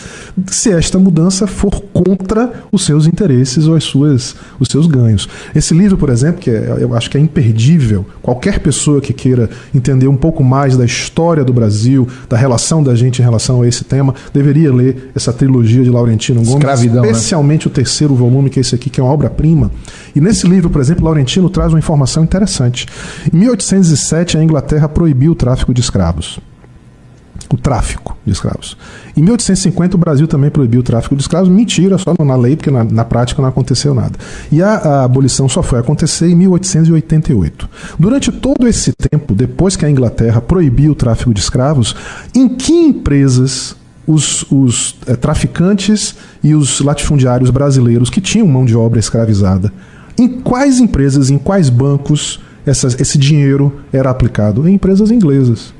se esta mudança for contra os seus interesses ou as suas, os seus ganhos. Esse livro, por exemplo, que é, eu acho que é imperdível, qualquer pessoa que queira entender um pouco mais da história do Brasil, da relação da gente em relação a esse tema, deveria ler essa trilogia de Laurentino Gomes, Escravidão, né? especialmente né? o terceiro volume, que é esse aqui, que é uma obra-prima e nesse livro, por exemplo, Laurentino traz uma informação interessante. Em 1807, a Inglaterra proibiu o tráfico de escravos. O tráfico de escravos. Em 1850, o Brasil também proibiu o tráfico de escravos. Mentira, só na lei, porque na, na prática não aconteceu nada. E a, a, abolição só foi acontecer em 1888. Durante todo esse tempo, depois que a Inglaterra proibiu o tráfico de escravos, em que empresas os, os é, traficantes e os latifundiários brasileiros que tinham mão de obra escravizada, em quais empresas, em quais bancos essas, esse dinheiro era aplicado? Em empresas inglesas.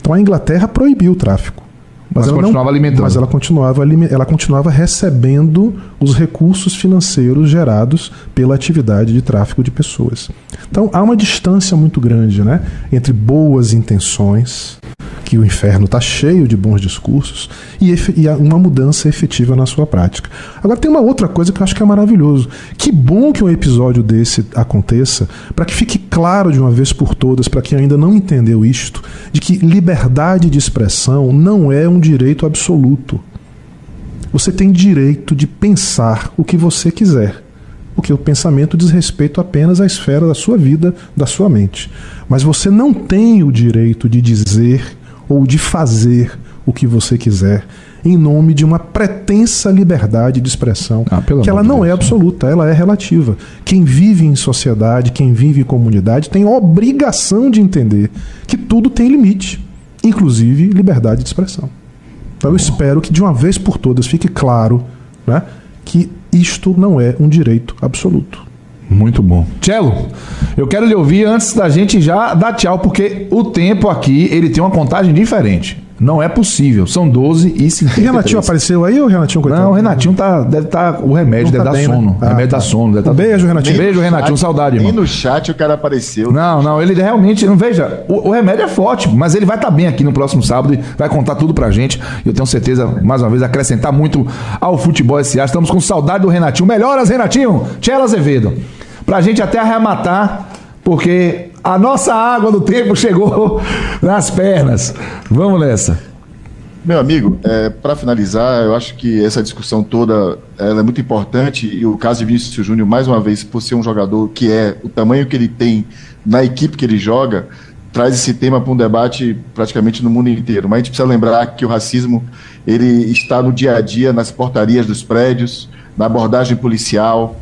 Então a Inglaterra proibiu o tráfico. Mas, mas ela continuava não, alimentando. Mas ela continuava, ela continuava recebendo os recursos financeiros gerados pela atividade de tráfico de pessoas. Então há uma distância muito grande né, entre boas intenções que o inferno está cheio de bons discursos e, e uma mudança efetiva na sua prática. Agora tem uma outra coisa que eu acho que é maravilhoso. Que bom que um episódio desse aconteça para que fique claro de uma vez por todas, para quem ainda não entendeu isto, de que liberdade de expressão não é um direito absoluto. Você tem direito de pensar o que você quiser porque o pensamento diz respeito apenas à esfera da sua vida, da sua mente. Mas você não tem o direito de dizer ou de fazer o que você quiser em nome de uma pretensa liberdade de expressão, ah, que ela não é Deus. é absoluta, ela é relativa. Quem vive em sociedade, quem vive em comunidade, tem obrigação de entender que tudo tem limite, inclusive liberdade de expressão. Então eu espero que de uma vez por todas fique claro né, que isto não é um direito absoluto. Muito bom. Cello, eu quero lhe ouvir antes da gente já dar tchau, porque o tempo aqui ele tem uma contagem diferente. Não é possível. São 12 e 53. E Renatinho apareceu aí ou o Renatinho coitado? Não, o Renatinho tá, deve estar. Tá, o remédio não deve tá dar bem, sono. Né? Ah, remédio tá. dá sono. Deve tá... Beijo, Renatinho. Beijo, Renatinho. Saudade, Nem no chat o cara apareceu. Não, não, ele realmente. Não veja, o, o remédio é forte, mas ele vai estar tá bem aqui no próximo sábado e vai contar tudo pra gente. Eu tenho certeza, mais uma vez, acrescentar muito ao futebol SA. Estamos com saudade do Renatinho. Melhoras, Renatinho. Tchela Azevedo. Pra gente até arrematar, porque a nossa água do tempo chegou nas pernas. Vamos nessa. Meu amigo, é, para finalizar, eu acho que essa discussão toda ela é muito importante e o caso de Vinícius Júnior, mais uma vez, por ser um jogador que é o tamanho que ele tem na equipe que ele joga, traz esse tema para um debate praticamente no mundo inteiro. Mas a gente precisa lembrar que o racismo ele está no dia a dia, nas portarias dos prédios, na abordagem policial,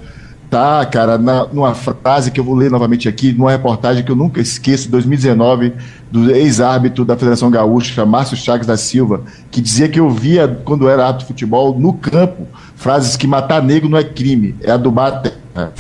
tá, cara, na, numa frase que eu vou ler novamente aqui, numa reportagem que eu nunca esqueço, 2019, do ex-árbitro da Federação Gaúcha, Márcio Chagas da Silva, que dizia que eu via, quando era árbitro de futebol, no campo, frases que matar negro não é crime, é adubar a terra.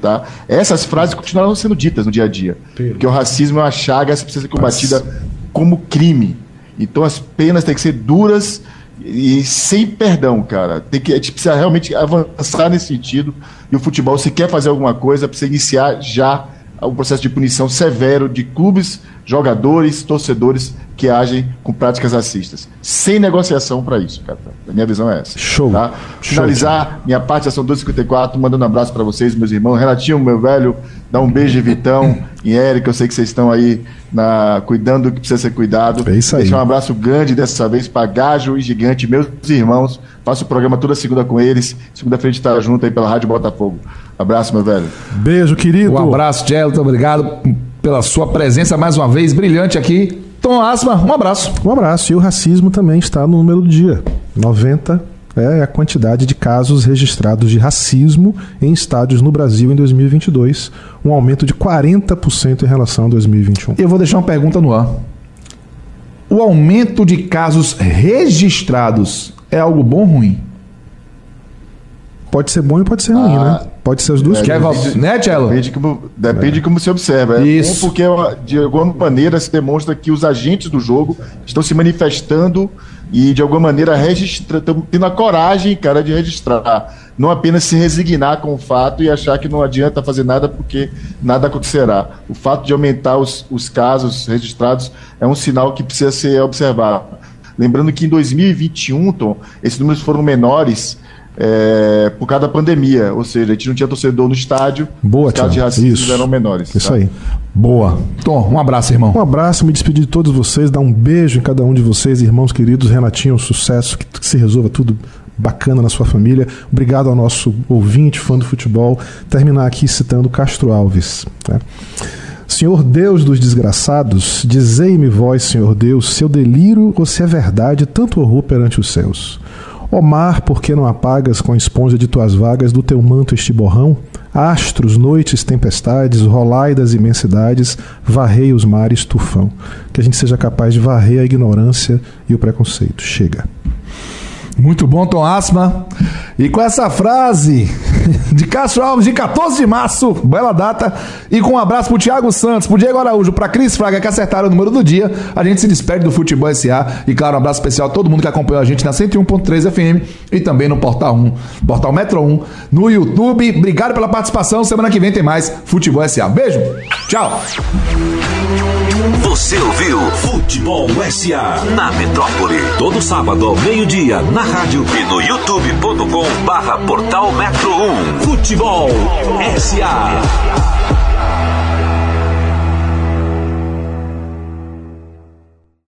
Tá? Essas frases continuaram sendo ditas no dia a dia. Porque o racismo é uma chaga, precisa ser combatida como crime. Então as penas têm que ser duras e sem perdão, cara. Tem que, a gente precisa realmente avançar nesse sentido. E o futebol, se quer fazer alguma coisa, precisa iniciar já o processo de punição severo de clubes, jogadores, torcedores que agem com práticas racistas. Sem negociação para isso, cara. A minha visão é essa. Show. Tá? Finalizar Show. minha parte, já são 2h54, mandando um abraço para vocês, meus irmãos. Renatinho, meu velho, dá um beijo, Vitão e Érica. Eu sei que vocês estão aí na, cuidando do que precisa ser cuidado. É isso aí. Deixar um abraço grande dessa vez para Gajo e Gigante, meus irmãos. Faço o programa toda segunda com eles. Segunda-feira a gente tá junto aí pela Rádio Botafogo. Abraço, meu velho. Beijo, querido. Um abraço. Muito obrigado pela sua presença mais uma vez, brilhante aqui. Tom Asma, um abraço. Um abraço. E o racismo também está no número do dia. 90 é a quantidade de casos registrados de racismo em estádios no Brasil em 2022, um aumento de 40% em relação a 2021. Eu vou deixar uma pergunta no ar. O aumento de casos registrados é algo bom ou ruim? Pode ser bom e pode ser ruim, ah, né? Pode ser as duas é, coisas. Né, Tchelo? Depende, de como, depende é. como se observa. É Isso. Porque, de alguma maneira, se demonstra que os agentes do jogo estão se manifestando e, de alguma maneira, estão tendo a coragem, cara, de registrar. Não apenas se resignar com o fato e achar que não adianta fazer nada porque nada acontecerá. O fato de aumentar os, os casos registrados é um sinal que precisa ser observado. Lembrando que em 2021, Tom, esses números foram menores é, por causa da pandemia. Ou seja, a gente não tinha torcedor no estádio. Boa, Os casos de racismo Isso. eram menores. Isso tá? aí. Boa. Tom, um abraço, irmão. Um abraço, me despedir de todos vocês, dar um beijo em cada um de vocês, irmãos queridos. Renatinho, um sucesso, que, que se resolva tudo bacana na sua família. Obrigado ao nosso ouvinte, fã do futebol. Terminar aqui citando Castro Alves. Né? Senhor Deus dos desgraçados, dizei-me vós, Senhor Deus, se eu deliro ou se é verdade tanto horror perante os céus. Ó mar, por que não apagas com a esponja de tuas vagas do teu manto este borrão? Astros, noites, tempestades, rolai das imensidades, varrei os mares, tufão. Que a gente seja capaz de varrer a ignorância e o preconceito. Chega. Muito bom, Tom Asma. E com essa frase de Castro Alves, de 14 de março, bela data, e com um abraço pro Thiago Santos, pro Diego Araújo, pra Cris Fraga, que acertaram o número do dia, a gente se despede do Futebol SA. E claro, um abraço especial a todo mundo que acompanhou a gente na 101.3 FM e também no Portal 1, Portal Metro 1, no YouTube. Obrigado pela participação. Semana que vem tem mais Futebol SA. Beijo, tchau. Você ouviu Futebol SA na Metrópole. Todo sábado ao meio-dia, na rádio e no youtube.com barra Portal Metro 1. Futebol SA.